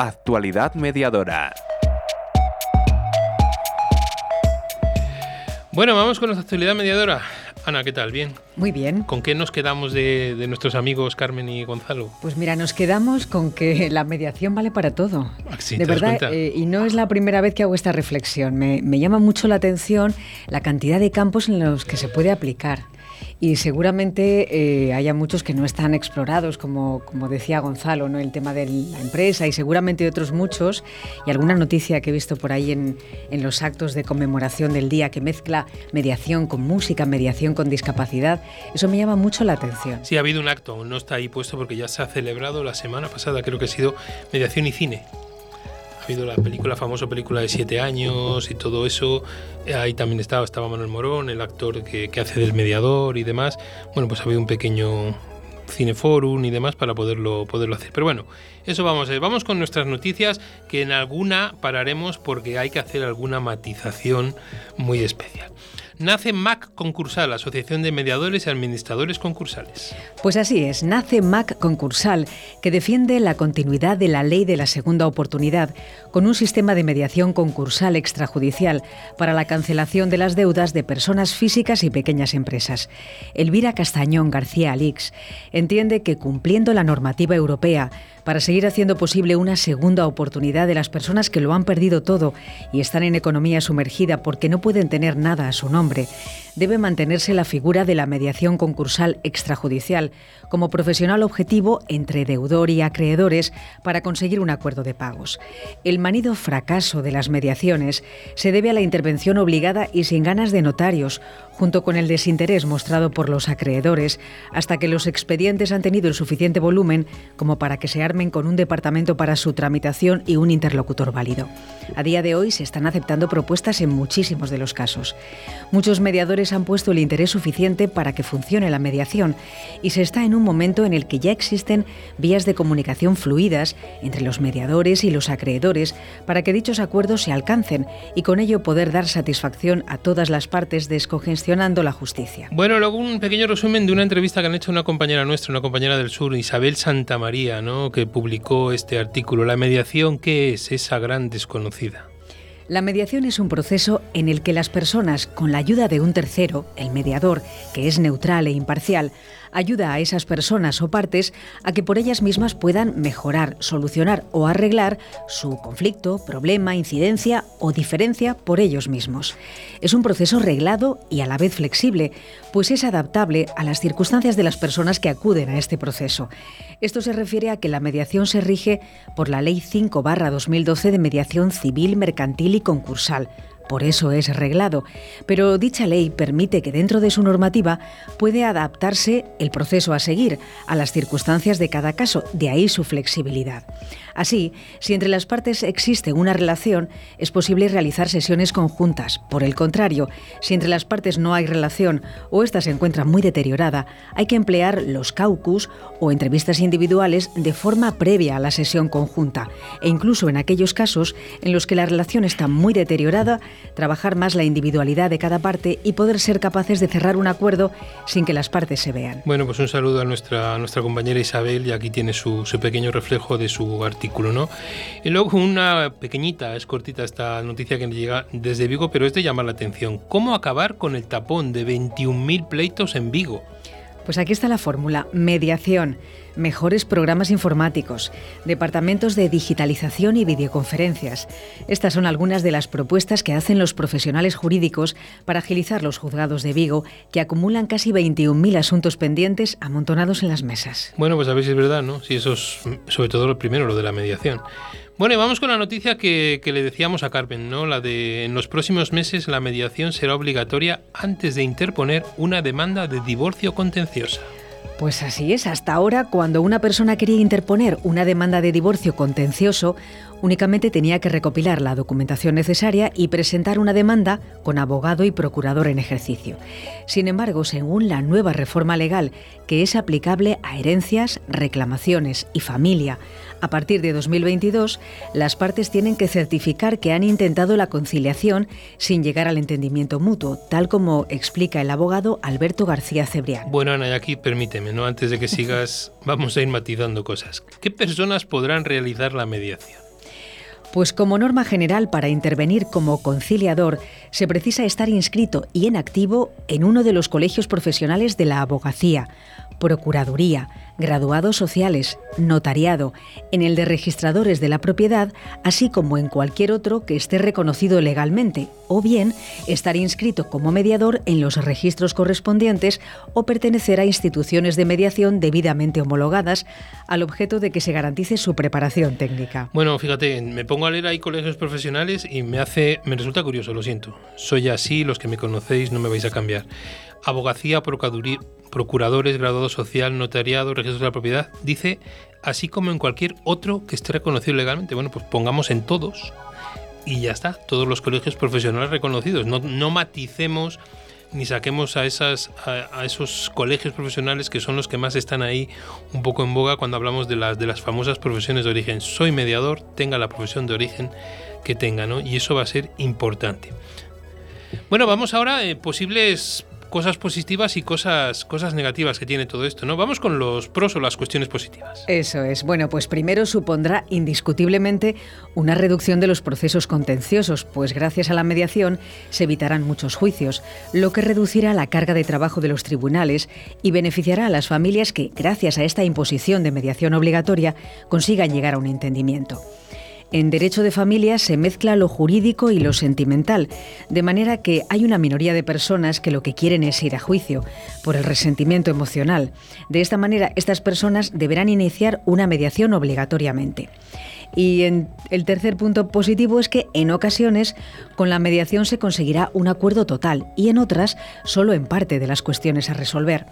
Actualidad mediadora.
Bueno, vamos con nuestra actualidad mediadora. Ana, ¿qué tal? ¿Bien?
Muy bien.
¿Con qué nos quedamos de, de nuestros amigos Carmen y Gonzalo?
Pues mira, nos quedamos con que la mediación vale para todo.
Ah, sí,
de
¿te das
verdad,
cuenta?
eh, y no es la primera vez que hago esta reflexión. Me, me llama mucho la atención la cantidad de campos en los que se puede aplicar. Y seguramente eh, haya muchos que no están explorados, como, como decía Gonzalo, ¿no? el tema de la empresa y seguramente otros muchos. Y alguna noticia que he visto por ahí en, en los actos de conmemoración del día que mezcla mediación con música, mediación con discapacidad, eso me llama mucho la atención.
Sí, ha habido un acto, no está ahí puesto porque ya se ha celebrado la semana pasada, creo que ha sido mediación y cine. Ha habido la película, famosa película de siete años y todo eso. Eh, Ahí también estaba, estaba Manuel Morón, el actor que, que hace del mediador y demás. Bueno, pues ha habido un pequeño cineforum y demás para poderlo, poderlo hacer. Pero bueno, eso vamos a ver. Vamos con nuestras noticias, que en alguna pararemos porque hay que hacer alguna matización muy especial. Nace MAC Concursal, Asociación de Mediadores y Administradores Concursales.
Pues así es, nace MAC Concursal, que defiende la continuidad de la ley de la segunda oportunidad, con un sistema de mediación concursal extrajudicial para la cancelación de las deudas de personas físicas y pequeñas empresas. Elvira Castañón García Alix entiende que cumpliendo la normativa europea, para seguir haciendo posible una segunda oportunidad de las personas que lo han perdido todo y están en economía sumergida porque no pueden tener nada a su nombre, debe mantenerse la figura de la mediación concursal extrajudicial como profesional objetivo entre deudor y acreedores para conseguir un acuerdo de pagos. El manido fracaso de las mediaciones se debe a la intervención obligada y sin ganas de notarios, junto con el desinterés mostrado por los acreedores, hasta que los expedientes han tenido el suficiente volumen como para que se con un departamento para su tramitación y un interlocutor válido. A día de hoy se están aceptando propuestas en muchísimos de los casos. Muchos mediadores han puesto el interés suficiente para que funcione la mediación y se está en un momento en el que ya existen vías de comunicación fluidas entre los mediadores y los acreedores para que dichos acuerdos se alcancen y con ello poder dar satisfacción a todas las partes descongestionando la justicia.
Bueno, luego un pequeño resumen de una entrevista que han hecho una compañera nuestra, una compañera del sur, Isabel Santamaría, ¿no? Publicó este artículo. La mediación, ¿qué es esa gran desconocida?
La mediación es un proceso en el que las personas, con la ayuda de un tercero, el mediador, que es neutral e imparcial, ayuda a esas personas o partes a que por ellas mismas puedan mejorar, solucionar o arreglar su conflicto, problema, incidencia o diferencia por ellos mismos. Es un proceso reglado y a la vez flexible, pues es adaptable a las circunstancias de las personas que acuden a este proceso. Esto se refiere a que la mediación se rige por la Ley 5-2012 de Mediación Civil, Mercantil y Concursal. Por eso es reglado, pero dicha ley permite que dentro de su normativa puede adaptarse el proceso a seguir a las circunstancias de cada caso, de ahí su flexibilidad. Así, si entre las partes existe una relación, es posible realizar sesiones conjuntas. Por el contrario, si entre las partes no hay relación o ésta se encuentra muy deteriorada, hay que emplear los caucus o entrevistas individuales de forma previa a la sesión conjunta e incluso en aquellos casos en los que la relación está muy deteriorada, trabajar más la individualidad de cada parte y poder ser capaces de cerrar un acuerdo sin que las partes se vean.
Bueno, pues un saludo a nuestra, nuestra compañera Isabel y aquí tiene su, su pequeño reflejo de su artículo, Y luego una pequeñita, es cortita esta noticia que nos llega desde Vigo, pero es de la atención. ¿Cómo acabar con el tapón de 21.000 pleitos en Vigo?
Pues aquí está la fórmula. Mediación, mejores programas informáticos, departamentos de digitalización y videoconferencias. Estas son algunas de las propuestas que hacen los profesionales jurídicos para agilizar los juzgados de Vigo, que acumulan casi 21.000 asuntos pendientes amontonados en las mesas.
Bueno, pues a ver si es verdad, ¿no? Si eso es sobre todo lo primero, lo de la mediación. Bueno, y vamos con la noticia que, que, le decíamos a Carmen, ¿no? La de en los próximos meses la mediación será obligatoria antes de interponer una demanda de divorcio contenciosa.
Pues así es, hasta ahora cuando una persona quería interponer una demanda de divorcio contencioso, únicamente tenía que recopilar la documentación necesaria y presentar una demanda con abogado y procurador en ejercicio. Sin embargo, según la nueva reforma legal que es aplicable a herencias, reclamaciones y familia, a partir de 2022, las partes tienen que certificar que han intentado la conciliación sin llegar al entendimiento mutuo, tal como explica el abogado Alberto García Cebrián.
Bueno, Ana, y aquí permíteme, ¿no? Antes de que sigas, vamos a ir matizando cosas. ¿Qué personas podrán realizar la mediación?
Pues como norma general para intervenir como conciliador se precisa estar inscrito y en activo en uno de los colegios profesionales de la abogacía, procuraduría, graduados sociales, notariado, en el de registradores de la propiedad, así como en cualquier otro que esté reconocido legalmente, o bien estar inscrito como mediador en los registros correspondientes o pertenecer a instituciones de mediación debidamente homologadas, al objeto de que se garantice su preparación técnica.
Bueno, fíjate, me pongo a leer ahí colegios profesionales y me hace, me resulta curioso, lo siento. Soy así, los que me conocéis no me vais a cambiar. Abogacía, procuradores, graduado social, notariado, registros de la propiedad, dice, así como en cualquier otro que esté reconocido legalmente. Bueno, pues pongamos en todos y ya está, todos los colegios profesionales reconocidos. No, no maticemos ni saquemos a, esas, a, esos colegios profesionales que son los que más están ahí un poco en boga cuando hablamos de las, de las famosas profesiones de origen. Soy mediador, tenga la profesión de origen que tenga, ¿no? Y eso va a ser importante. Bueno, vamos ahora a eh, posibles cosas positivas y cosas, cosas negativas que tiene todo esto, ¿no? Vamos con los pros o las cuestiones positivas.
Eso es. Bueno, pues primero supondrá indiscutiblemente una reducción de los procesos contenciosos, pues gracias a la mediación se evitarán muchos juicios, lo que reducirá la carga de trabajo de los tribunales y beneficiará a las familias que, gracias a esta imposición de mediación obligatoria, consigan llegar a un entendimiento. En derecho de familia se mezcla lo jurídico y lo sentimental, de manera que hay una minoría de personas que lo que quieren es ir a juicio por el resentimiento emocional. De esta manera, estas personas deberán iniciar una mediación obligatoriamente. Y el tercer punto positivo es que en ocasiones con la mediación se conseguirá un acuerdo total y en otras solo en parte de las cuestiones a resolver.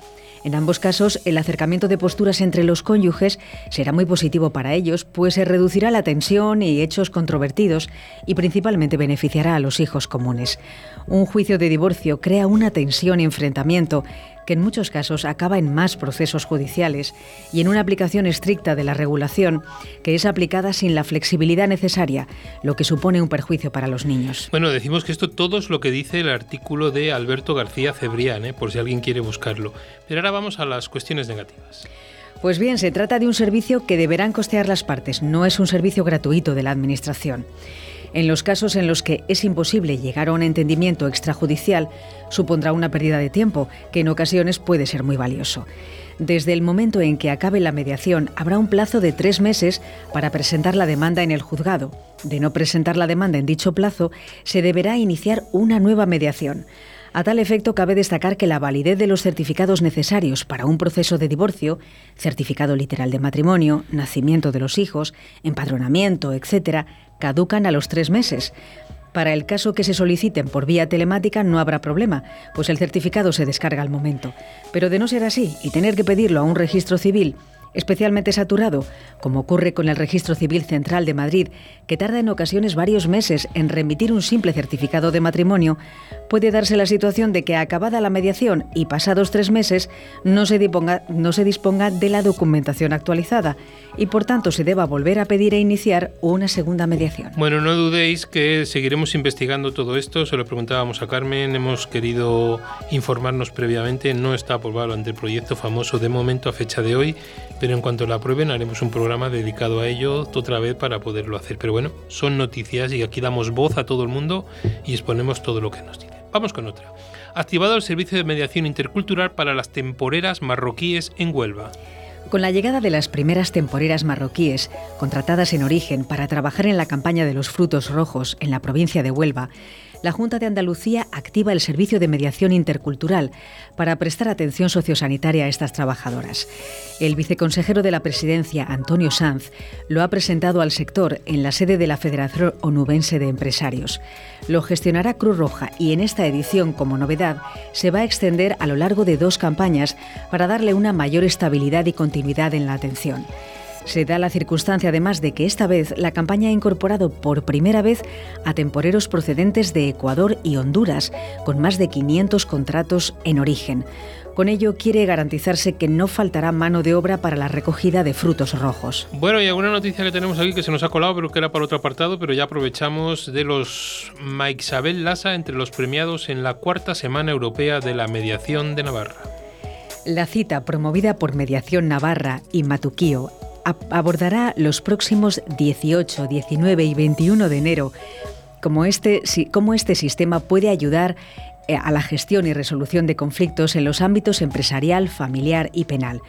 En ambos casos, el acercamiento de posturas entre los cónyuges será muy positivo para ellos, pues se reducirá la tensión y hechos controvertidos y principalmente beneficiará a los hijos comunes. Un juicio de divorcio crea una tensión y enfrentamiento que en muchos casos acaba en más procesos judiciales y en una aplicación estricta de la regulación que es aplicada sin la flexibilidad necesaria, lo que supone un perjuicio para los niños.
Bueno, decimos que esto todo es lo que dice el artículo de Alberto García Cebrián, ¿eh? por si alguien quiere buscarlo. Pero ahora vamos a las cuestiones negativas.
Pues bien, se trata de un servicio que deberán costear las partes, no es un servicio gratuito de la Administración. En los casos en los que es imposible llegar a un entendimiento extrajudicial, supondrá una pérdida de tiempo, que en ocasiones puede ser muy valioso. Desde el momento en que acabe la mediación, habrá un plazo de tres meses para presentar la demanda en el juzgado. De no presentar la demanda en dicho plazo, se deberá iniciar una nueva mediación. A tal efecto, cabe destacar que la validez de los certificados necesarios para un proceso de divorcio, certificado literal de matrimonio, nacimiento de los hijos, empadronamiento, etc., caducan a los tres meses. Para el caso que se soliciten por vía telemática no habrá problema, pues el certificado se descarga al momento. Pero de no ser así y tener que pedirlo a un registro civil especialmente saturado, como ocurre con el Registro Civil Central de Madrid, que tarda en ocasiones varios meses en remitir un simple certificado de matrimonio, puede darse la situación de que acabada la mediación y pasados tres meses no se disponga, no se disponga de la documentación actualizada y por tanto se deba volver a pedir e iniciar una segunda mediación.
Bueno, no dudéis que seguiremos investigando todo esto, se lo preguntábamos a Carmen, hemos querido informarnos previamente, no está aprobado el proyecto famoso de momento a fecha de hoy, pero en cuanto la aprueben haremos un programa dedicado a ello otra vez para poderlo hacer. Pero bueno, son noticias y aquí damos voz a todo el mundo y exponemos todo lo que nos dicen. Vamos con otra. activado el servicio de mediación intercultural para las temporeras marroquíes en Huelva.
Con la llegada de las primeras temporeras marroquíes, contratadas en origen para trabajar en la campaña de los frutos rojos en la provincia de Huelva, la Junta de Andalucía activa el servicio de mediación intercultural para prestar atención sociosanitaria a estas trabajadoras. El viceconsejero de la presidencia, Antonio Sanz, lo ha presentado al sector en la sede de la Federación Onubense de Empresarios. Lo gestionará Cruz Roja y en esta edición, como novedad, se va a extender a lo largo de dos campañas para darle una mayor estabilidad y continuidad en la atención. Se da la circunstancia además de que esta vez la campaña ha incorporado por primera vez a temporeros procedentes de Ecuador y Honduras, con más de 500 contratos en origen. Con ello quiere garantizarse que no faltará mano de obra para la recogida de frutos rojos.
Bueno, y alguna noticia que tenemos aquí que se nos ha colado, pero que era para otro apartado, pero ya aprovechamos de los Mike Isabel Lasa entre los premiados en la cuarta Semana Europea de la Mediación de Navarra.
La cita, promovida por Mediación Navarra y Matuquío, abordará los próximos 18, 19 y 21 de enero. Cómo este, cómo este sistema puede ayudar a la gestión y resolución de conflictos en los ámbitos empresarial, familiar y penal.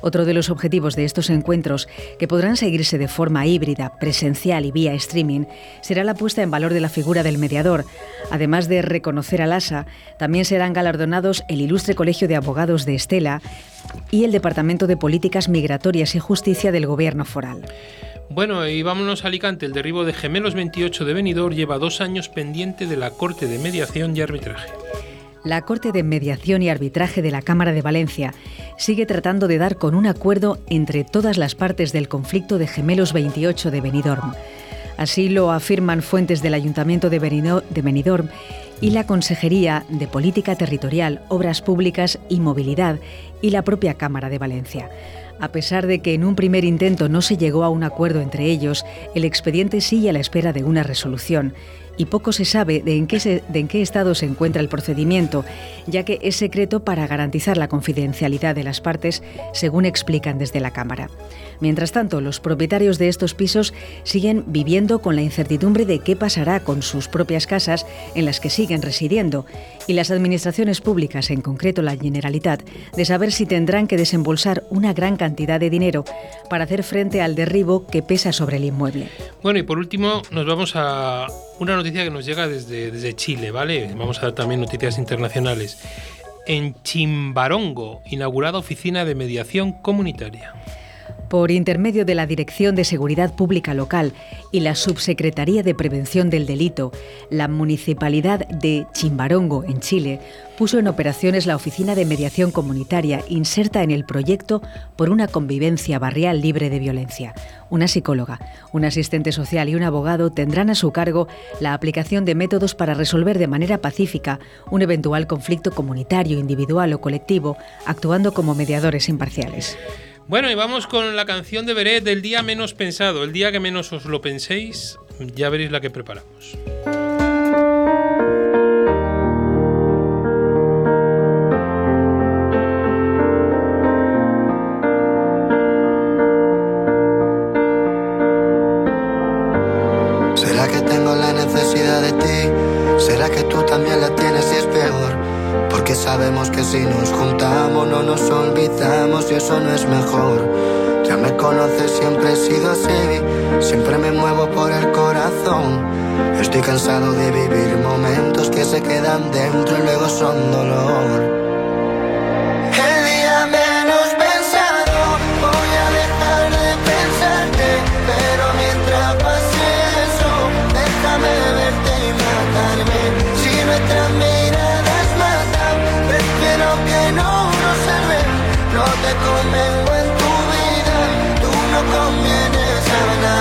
Otro de los objetivos de estos encuentros, que podrán seguirse de forma híbrida, presencial y vía streaming, será la puesta en valor de la figura del mediador. Además de reconocer al ASA, también serán galardonados el Ilustre Colegio de Abogados de Estela y el Departamento de Políticas Migratorias y Justicia del Gobierno Foral.
Bueno, y vámonos a Alicante. El derribo de Gemelos 28 de Benidorm lleva dos años pendiente de la Corte de Mediación y Arbitraje.
La Corte de Mediación y Arbitraje de la Cámara de Valencia sigue tratando de dar con un acuerdo entre todas las partes del conflicto de Gemelos 28 de Benidorm. Así lo afirman fuentes del Ayuntamiento de Benidorm y la Consejería de Política Territorial, Obras Públicas y Movilidad y la propia Cámara de Valencia. A pesar de que en un primer intento no se llegó a un acuerdo entre ellos, el expediente sigue a la espera de una resolución y poco se sabe de en, qué estado se encuentra el procedimiento, ya que es secreto para garantizar la confidencialidad de las partes, según explican desde la Cámara. Mientras tanto, los propietarios de estos pisos siguen viviendo con la incertidumbre de qué pasará con sus propias casas en las que siguen residiendo y las administraciones públicas, en concreto la Generalitat, de saber si tendrán que desembolsar una gran cantidad de dinero para hacer frente al derribo que pesa sobre el inmueble.
Bueno, y por último nos vamos a una noticia que nos llega desde, Chile, ¿vale? Vamos a dar también noticias internacionales. En Chimbarongo, inaugurada oficina de mediación comunitaria
por intermedio de la Dirección de Seguridad Pública Local y la Subsecretaría de Prevención del Delito, la Municipalidad de Chimbarongo, en Chile, puso en operaciones la Oficina de Mediación Comunitaria inserta en el proyecto por una convivencia barrial libre de violencia. Una psicóloga, un asistente social y un abogado tendrán a su cargo la aplicación de métodos para resolver de manera pacífica un eventual conflicto comunitario, individual o colectivo, actuando como mediadores imparciales.
Bueno, y vamos con la canción de Beret del día menos pensado. El día que menos os lo penséis, ya veréis la que preparamos.
Eso no es mejor. Ya me conoces, siempre he sido así, siempre me muevo por el corazón. Estoy cansado de vivir momentos que se quedan dentro y luego son dolor.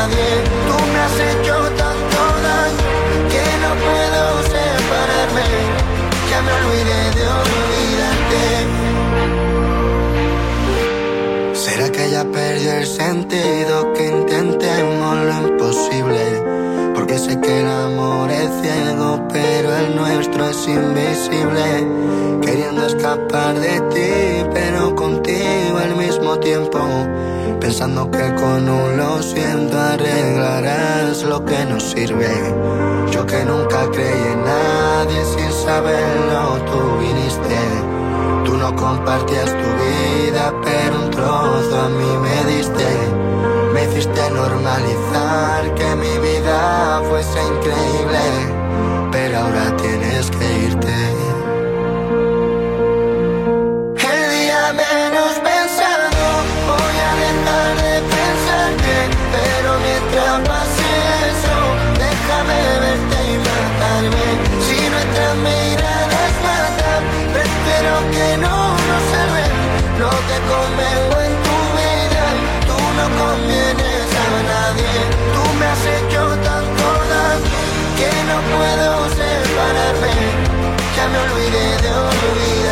Tú me has hecho tanto daño que no puedo separarme, ya me olvidé de olvidarte. ¿Será que ya perdí el sentido que intentemos lo imposible? Porque sé que el amor es ciego, pero el nuestro es invisible. Queriendo escapar de ti, pero contigo al mismo tiempo pensando que con un lo siento arreglarás lo que no sirve. Yo que nunca creí en nadie sin saberlo, tú viniste. Tú no compartías tu vida, pero un trozo a mí me diste. Me hiciste normalizar que mi vida fuese increíble, te convengo en tu vida, tú no convienes a nadie. Tú me has hecho tan toda que no puedo separarme. Ya me olvidé de olvidar.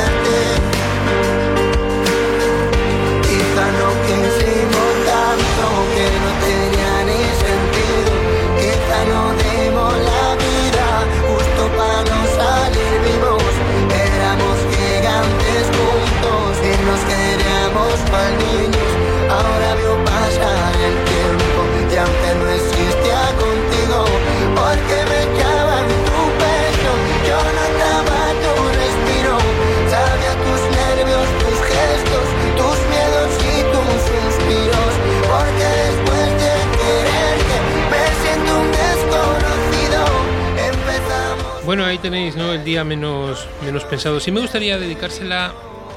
Bueno, ahí tenéis ¿no? el día menos, menos pensado. Sí me gustaría dedicársela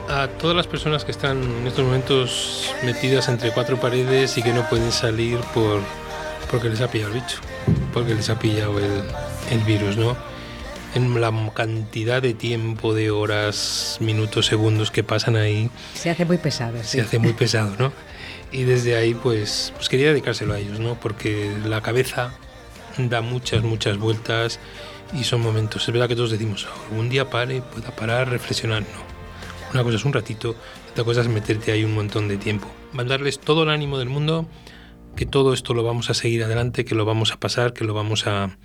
a todas las personas que están en estos momentos metidas entre cuatro paredes y que no pueden salir por porque les ha pillado el bicho, porque les ha pillado el, el virus, ¿no? En la cantidad de tiempo, de horas, minutos, segundos que pasan ahí.
Se hace muy pesado.
Se hace muy pesado, ¿no? Y desde ahí, pues, pues quería dedicárselo a ellos, ¿no? Porque la cabeza da muchas, muchas vueltas y son momentos. Es verdad que todos decimos, algún día pare, pueda parar, reflexionar. No. Una cosa es un ratito, otra cosa es meterte ahí un montón de tiempo. Mandarles todo el ánimo del mundo, que todo esto lo vamos a seguir adelante, que lo vamos a pasar, que lo vamos a,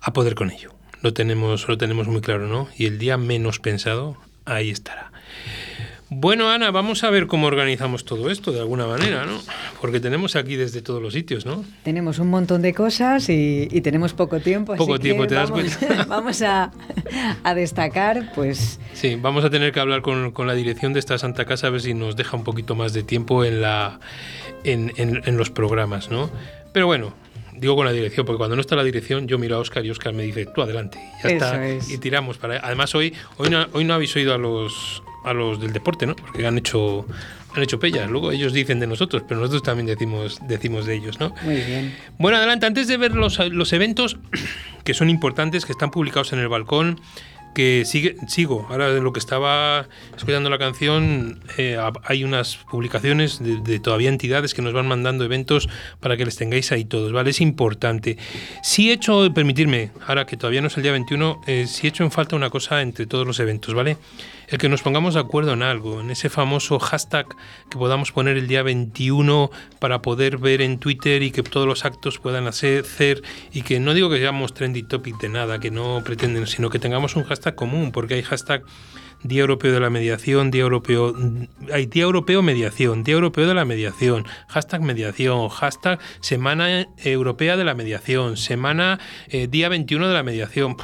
a poder con ello. Lo tenemos, lo tenemos muy claro, ¿no? Y el día menos pensado, ahí estará. Bueno, Ana, vamos a ver cómo organizamos todo esto de alguna manera, ¿no? Porque tenemos aquí desde todos los sitios, ¿no?
Tenemos un montón de cosas y, tenemos poco tiempo.
Poco tiempo, te das
vamos,
cuenta.
vamos a, destacar, pues.
Sí, vamos a tener que hablar con, la dirección de esta Santa Casa a ver si nos deja un poquito más de tiempo en, la, en, en los programas, ¿no? Pero bueno, digo con la dirección, porque cuando no está la dirección, yo miro a Oscar y Oscar me dice, tú adelante. Y ya está. Y tiramos para. Además, hoy, hoy, no, hoy no habéis oído a los, a los del deporte, ¿no? Porque han hecho han hecho pellas. Luego ellos dicen de nosotros, pero nosotros también decimos, decimos de ellos, ¿no?
Muy bien.
Bueno, adelante, antes de ver los, los eventos que son importantes, que están publicados en el balcón, que sigue, sigo. Ahora de lo que estaba escuchando la canción, eh, hay unas publicaciones de, todavía entidades que nos van mandando eventos para que les tengáis ahí todos, ¿vale? Es importante. Si he hecho, permitirme, ahora que todavía no es el día 21, eh, si he hecho en falta una cosa entre todos los eventos, ¿vale? El que nos pongamos de acuerdo en algo, en ese famoso hashtag que podamos poner el día 21 para poder ver en Twitter y que todos los actos puedan hacer y que no digo que seamos trendy topic de nada, que no pretenden, sino que tengamos un hashtag común, porque hay hashtag Día Europeo de la Mediación, Día Europeo, hay Día Europeo Mediación, Día Europeo de la Mediación, hashtag mediación, hashtag Semana Europea de la Mediación, Semana eh, Día 21 de la Mediación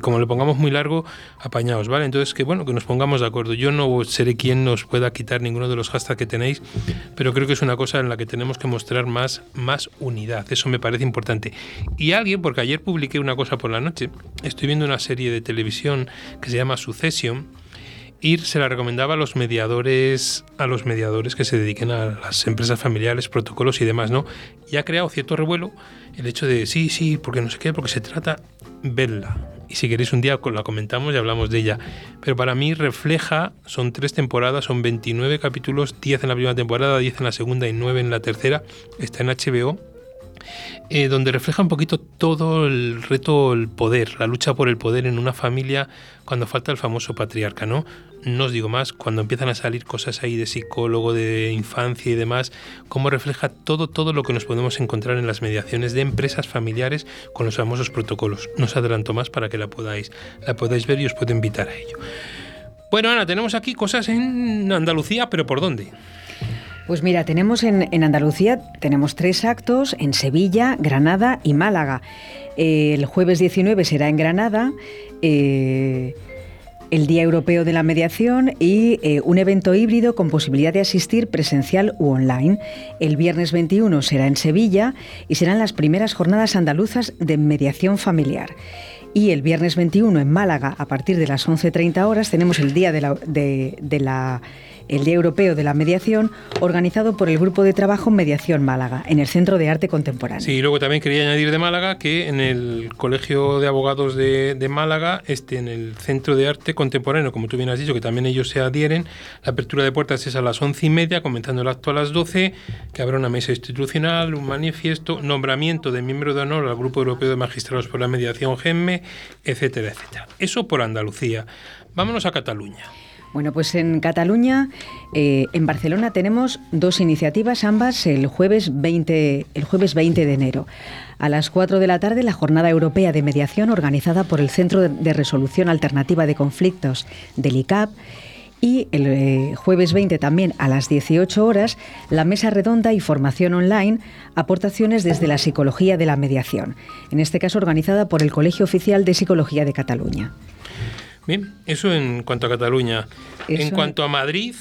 como le pongamos muy largo, apañaos, ¿vale? Entonces, que bueno, que nos pongamos de acuerdo. Yo no seré quien nos pueda quitar ninguno de los hashtags que tenéis, pero creo que es una cosa en la que tenemos que mostrar más, más unidad. Eso me parece importante. Y alguien, porque ayer publiqué una cosa por la noche, estoy viendo una serie de televisión que se llama Succession, ir se la recomendaba a los mediadores a los mediadores que se dediquen a las empresas familiares protocolos y demás no y ha creado cierto revuelo el hecho de sí sí porque no sé qué porque se trata verla y si queréis un día la comentamos y hablamos de ella. Pero para mí refleja, son tres temporadas, son 29 capítulos, 10 en la primera temporada, 10 en la segunda y 9 en la tercera. Está en HBO. Eh, donde refleja un poquito todo el reto, el poder, la lucha por el poder en una familia cuando falta el famoso patriarca, ¿no? no os digo más, cuando empiezan a salir cosas ahí de psicólogo, de infancia y demás, cómo refleja todo, todo lo que nos podemos encontrar en las mediaciones de empresas familiares con los famosos protocolos. No os adelanto más para que la podáis, la podáis ver y os puedo invitar a ello. Bueno, Ana, tenemos aquí cosas en Andalucía, pero ¿por dónde?
Pues mira, tenemos en, en Andalucía, tenemos tres actos en Sevilla, Granada y Málaga. Eh, el jueves 19 será en Granada. eh, el Día Europeo de la Mediación y eh, un evento híbrido con posibilidad de asistir presencial u online. El viernes 21 será en Sevilla y serán las primeras jornadas andaluzas de mediación familiar. Y el viernes 21 en Málaga, a partir de las 11.30 horas, tenemos el Día, de la, de- de la- el Día Europeo de la Mediación, organizado por el Grupo de Trabajo Mediación Málaga, en el Centro de Arte Contemporáneo.
Sí, y luego también quería añadir de Málaga que en el Colegio de Abogados de, Málaga, este, en el Centro de Arte Contemporáneo, como tú bien has dicho, que también ellos se adhieren, la apertura de puertas es a las once y media, comenzando el acto a las 12, que habrá una mesa institucional, un manifiesto, nombramiento de miembro de honor al Grupo Europeo de Magistrados por la Mediación GEMME, etcétera, etcétera. Eso por Andalucía. Vámonos a Cataluña.
Bueno, pues en Cataluña, eh, en Barcelona tenemos dos iniciativas, ambas el jueves 20, el jueves 20 de enero. A las 4 de la tarde, la Jornada Europea de Mediación organizada por el Centro de- Resolución Alternativa de Conflictos del ICAP. Y el eh, jueves 20 también a las 18 horas, la mesa redonda y formación online, aportaciones desde la psicología de la mediación, en este caso organizada por el Colegio Oficial de Psicología de Cataluña.
Bien, eso en cuanto a Cataluña. En cuanto a Madrid,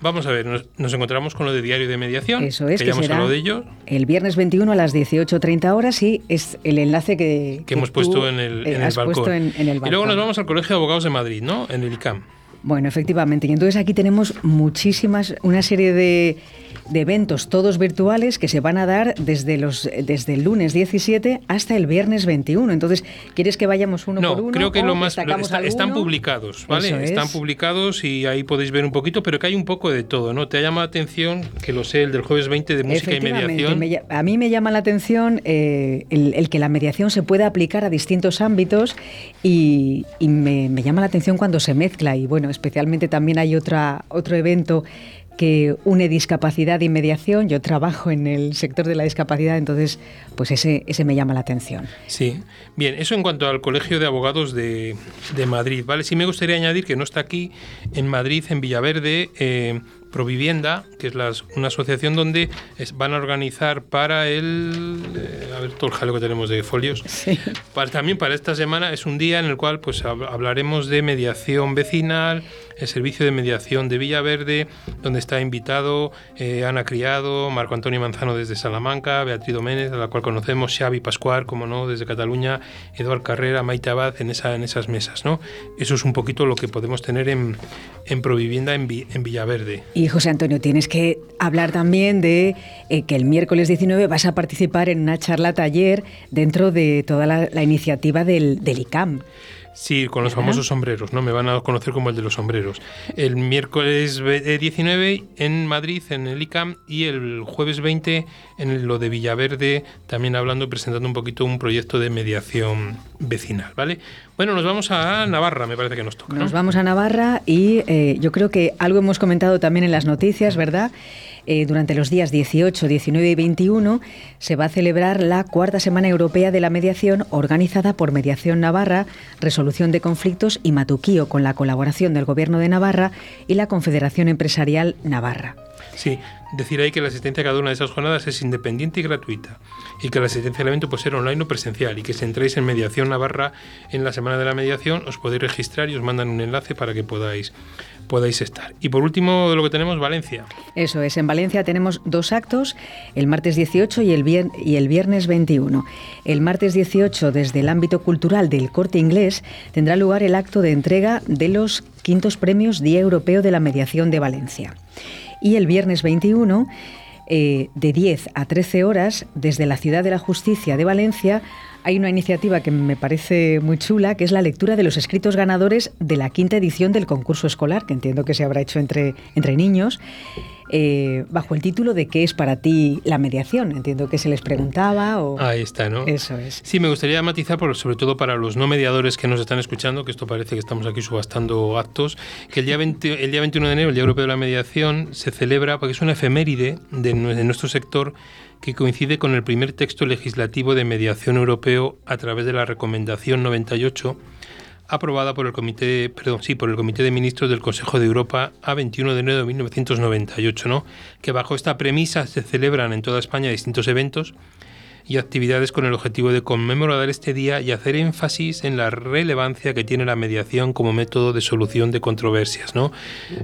vamos a ver, nos, nos encontramos con lo de diario de mediación.
Eso es,
que
que,
ya hemos
será
hablado de ello,
el viernes 21 a las 18.30 horas y es el enlace que,
que hemos puesto en el,
eh,
en el
has
balcón.
puesto en, en el
Y luego nos
balcón.
vamos al Colegio de Abogados de Madrid, ¿no? En el ICAM.
Bueno, efectivamente. Y entonces aquí tenemos muchísimas, una serie de, de eventos, todos virtuales, que se van a dar desde, los, desde el lunes 17 hasta el viernes 21. Entonces, ¿quieres que vayamos uno
no,
por uno?
creo que lo más... está- están publicados, ¿vale?
Es.
Están publicados y ahí podéis ver un poquito, pero que hay un poco de todo, ¿no? Te llama la atención, que lo sé, el del jueves 20 de música y mediación.
me a mí me llama la atención eh, el, el que la mediación se pueda aplicar a distintos ámbitos y, y me, me llama la atención cuando se mezcla. Y bueno, especialmente también hay otra, otro evento que une discapacidad y mediación. Yo trabajo en el sector de la discapacidad, entonces pues ese, ese me llama la atención.
Sí, bien, eso en cuanto al Colegio de Abogados de, de Madrid, ¿vale? Sí me gustaría añadir que no está aquí en Madrid, en Villaverde, eh, Provivienda, que es las- una asociación donde es- van a organizar para el... eh, a ver todo el jaleo que tenemos de folios. Para, también para esta semana es un día en el cual pues hab- hablaremos de mediación vecinal, el servicio de mediación de Villaverde, donde está invitado eh, Ana Criado, Marco Antonio Manzano desde Salamanca, Beatriz Doménez, a la cual conocemos, Xavi Pascual, como no, desde Cataluña, Eduard Carrera, Maite Abad, en, esa, en esas mesas, ¿no? Eso es un poquito lo que podemos tener en, en Provivienda en, Vi- en Villaverde.
Y José Antonio, tienes que hablar también de eh, que el miércoles 19 vas a participar en una charla taller dentro de toda la, iniciativa del ICAM.
Sí, con los
¿Verdad?
famosos sombreros, ¿no? Me van a conocer como el de los sombreros. El miércoles ve- eh, 19 en Madrid, en el ICAM, y el jueves 20 en lo de Villaverde, también hablando, presentando un poquito un proyecto de mediación vecinal, ¿vale? Bueno, nos vamos a Navarra, me parece que nos toca. ¿no?
Nos vamos a Navarra y eh, yo creo que algo hemos comentado también en las noticias, ¿verdad? Eh, durante los días 18, 19 y 21 se va a celebrar la Cuarta Semana Europea de la Mediación organizada por Mediación Navarra, Resolución de Conflictos y Matuquío con la colaboración del Gobierno de Navarra y la Confederación Empresarial Navarra.
Sí, decir ahí que la asistencia a cada una de esas jornadas es independiente y gratuita y que la asistencia al evento puede ser online o presencial y que si entráis en Mediación Navarra en la Semana de la Mediación os podéis registrar y os mandan un enlace para que podáis, podáis estar. Y por último, de lo que tenemos, Valencia.
Eso es, en Valencia tenemos dos actos, el martes 18 y el, vier- y el viernes 21. El martes 18, desde el ámbito cultural del corte inglés, tendrá lugar el acto de entrega de los quintos premios Día Europeo de la Mediación de Valencia. Y el viernes 21, eh, de 10 a 13 horas, desde la Ciudad de la Justicia de Valencia, hay una iniciativa que me parece muy chula, que es la lectura de los escritos ganadores de la quinta edición del concurso escolar, que entiendo que se habrá hecho entre, entre niños, eh, bajo el título de ¿Qué es para ti la mediación? Entiendo que se les preguntaba o...
Ahí está, ¿no?
Eso es.
Sí, me gustaría matizar, por, sobre todo para los no mediadores que nos están escuchando, que esto parece que estamos aquí subastando actos, que el día, 20 el día 21 de enero, el Día Europeo de la Mediación, se celebra, porque es una efeméride de, de nuestro sector que coincide con el primer texto legislativo de mediación europeo a través de la Recomendación 98 aprobada por el Comité, perdón, sí, por el Comité de Ministros del Consejo de Europa a 21 de enero de 1998, ¿no? Que bajo esta premisa se celebran en toda España distintos eventos y actividades con el objetivo de conmemorar este día y hacer énfasis en la relevancia que tiene la mediación como método de solución de controversias. ¿no?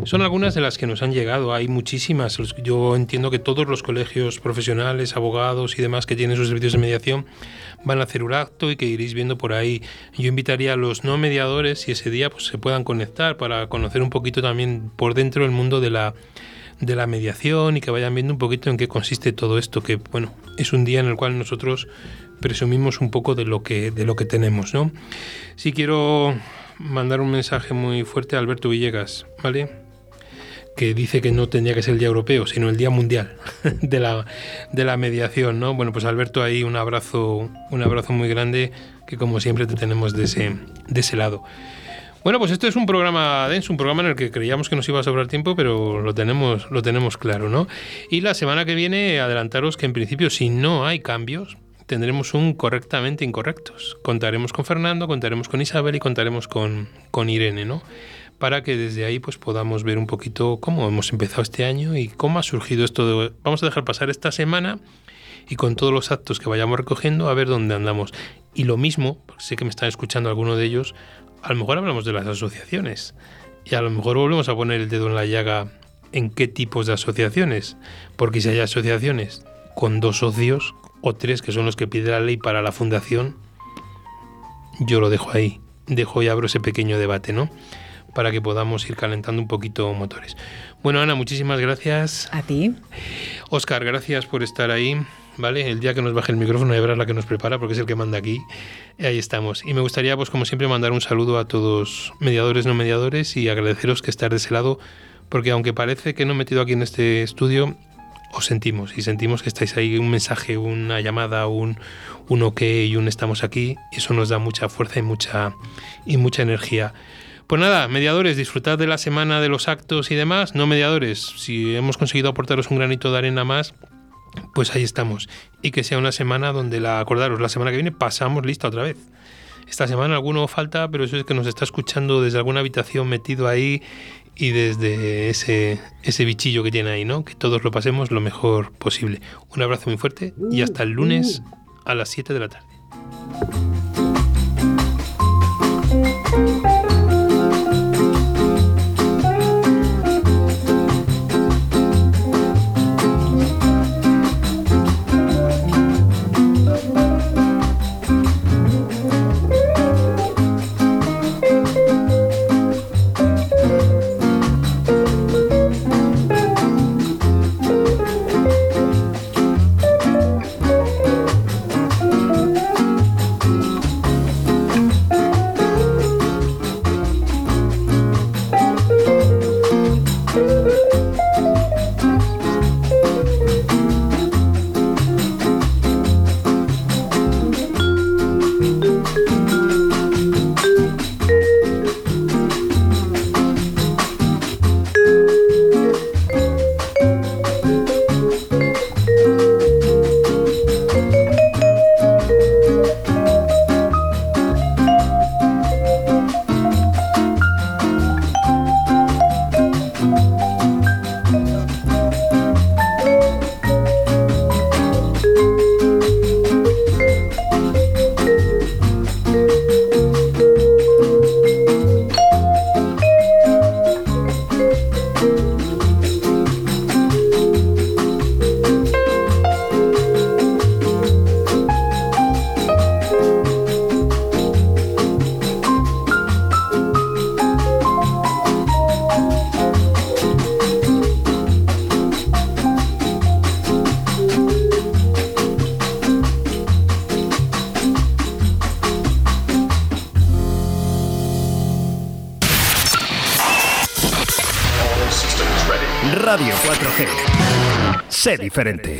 Son algunas de las que nos han llegado, hay muchísimas. Yo entiendo que todos los colegios profesionales, abogados y demás que tienen sus servicios de mediación van a hacer un acto y que iréis viendo por ahí. Yo invitaría a los no mediadores si ese día pues, se puedan conectar para conocer un poquito también por dentro el mundo de la de la mediación y que vayan viendo un poquito en qué consiste todo esto, que bueno, es un día en el cual nosotros presumimos un poco de lo que, de lo que tenemos, ¿no? Sí quiero mandar un mensaje muy fuerte a Alberto Villegas, ¿vale? que dice que no tendría que ser el Día Europeo, sino el Día Mundial de la, de la mediación, ¿no? Bueno, pues Alberto, ahí un abrazo, un abrazo muy grande que como siempre te tenemos de ese, de ese lado. Bueno, pues esto es un programa denso, un programa en el que creíamos que nos iba a sobrar tiempo, pero lo tenemos, lo tenemos claro, ¿no? Y la semana que viene, adelantaros que en principio, si no hay cambios, tendremos un correctamente incorrectos. Contaremos con Fernando, contaremos con Isabel y contaremos con, con Irene, ¿no? Para que desde ahí pues podamos ver un poquito cómo hemos empezado este año y cómo ha surgido esto. Vamos a dejar pasar esta semana y con todos los actos que vayamos recogiendo a ver dónde andamos. Y lo mismo, sé que me están escuchando alguno de ellos, a lo mejor hablamos de las asociaciones y a lo mejor volvemos a poner el dedo en la llaga en qué tipos de asociaciones, porque si hay asociaciones con dos socios o tres que son los que pide la ley para la fundación, yo lo dejo ahí, dejo y abro ese pequeño debate, ¿no? Para que podamos ir calentando un poquito motores. Bueno, Ana, muchísimas gracias.
A ti.
Oscar, gracias por estar ahí. ¿Vale? El día que nos baje el micrófono ya verás la que nos prepara porque es el que manda aquí. Ahí estamos. Y me gustaría, pues como siempre, mandar un saludo a todos mediadores, no mediadores y agradeceros que estar de ese lado porque aunque parece que no he metido aquí en este estudio, os sentimos y sentimos que estáis ahí, un mensaje, una llamada, un, un ok y un estamos aquí. Y eso nos da mucha fuerza y mucha, y mucha energía. Pues nada, mediadores, disfrutad de la semana de los actos y demás. No mediadores, si hemos conseguido aportaros un granito de arena más, pues ahí estamos. Y que sea una semana donde, la acordaros, la semana que viene pasamos lista otra vez. Esta semana alguno falta, pero eso es que nos está escuchando desde alguna habitación metido ahí y desde ese, ese bichillo que tiene ahí, ¿no? Que todos lo pasemos lo mejor posible. Un abrazo muy fuerte y hasta el lunes a las 7 de la tarde.
Diferente.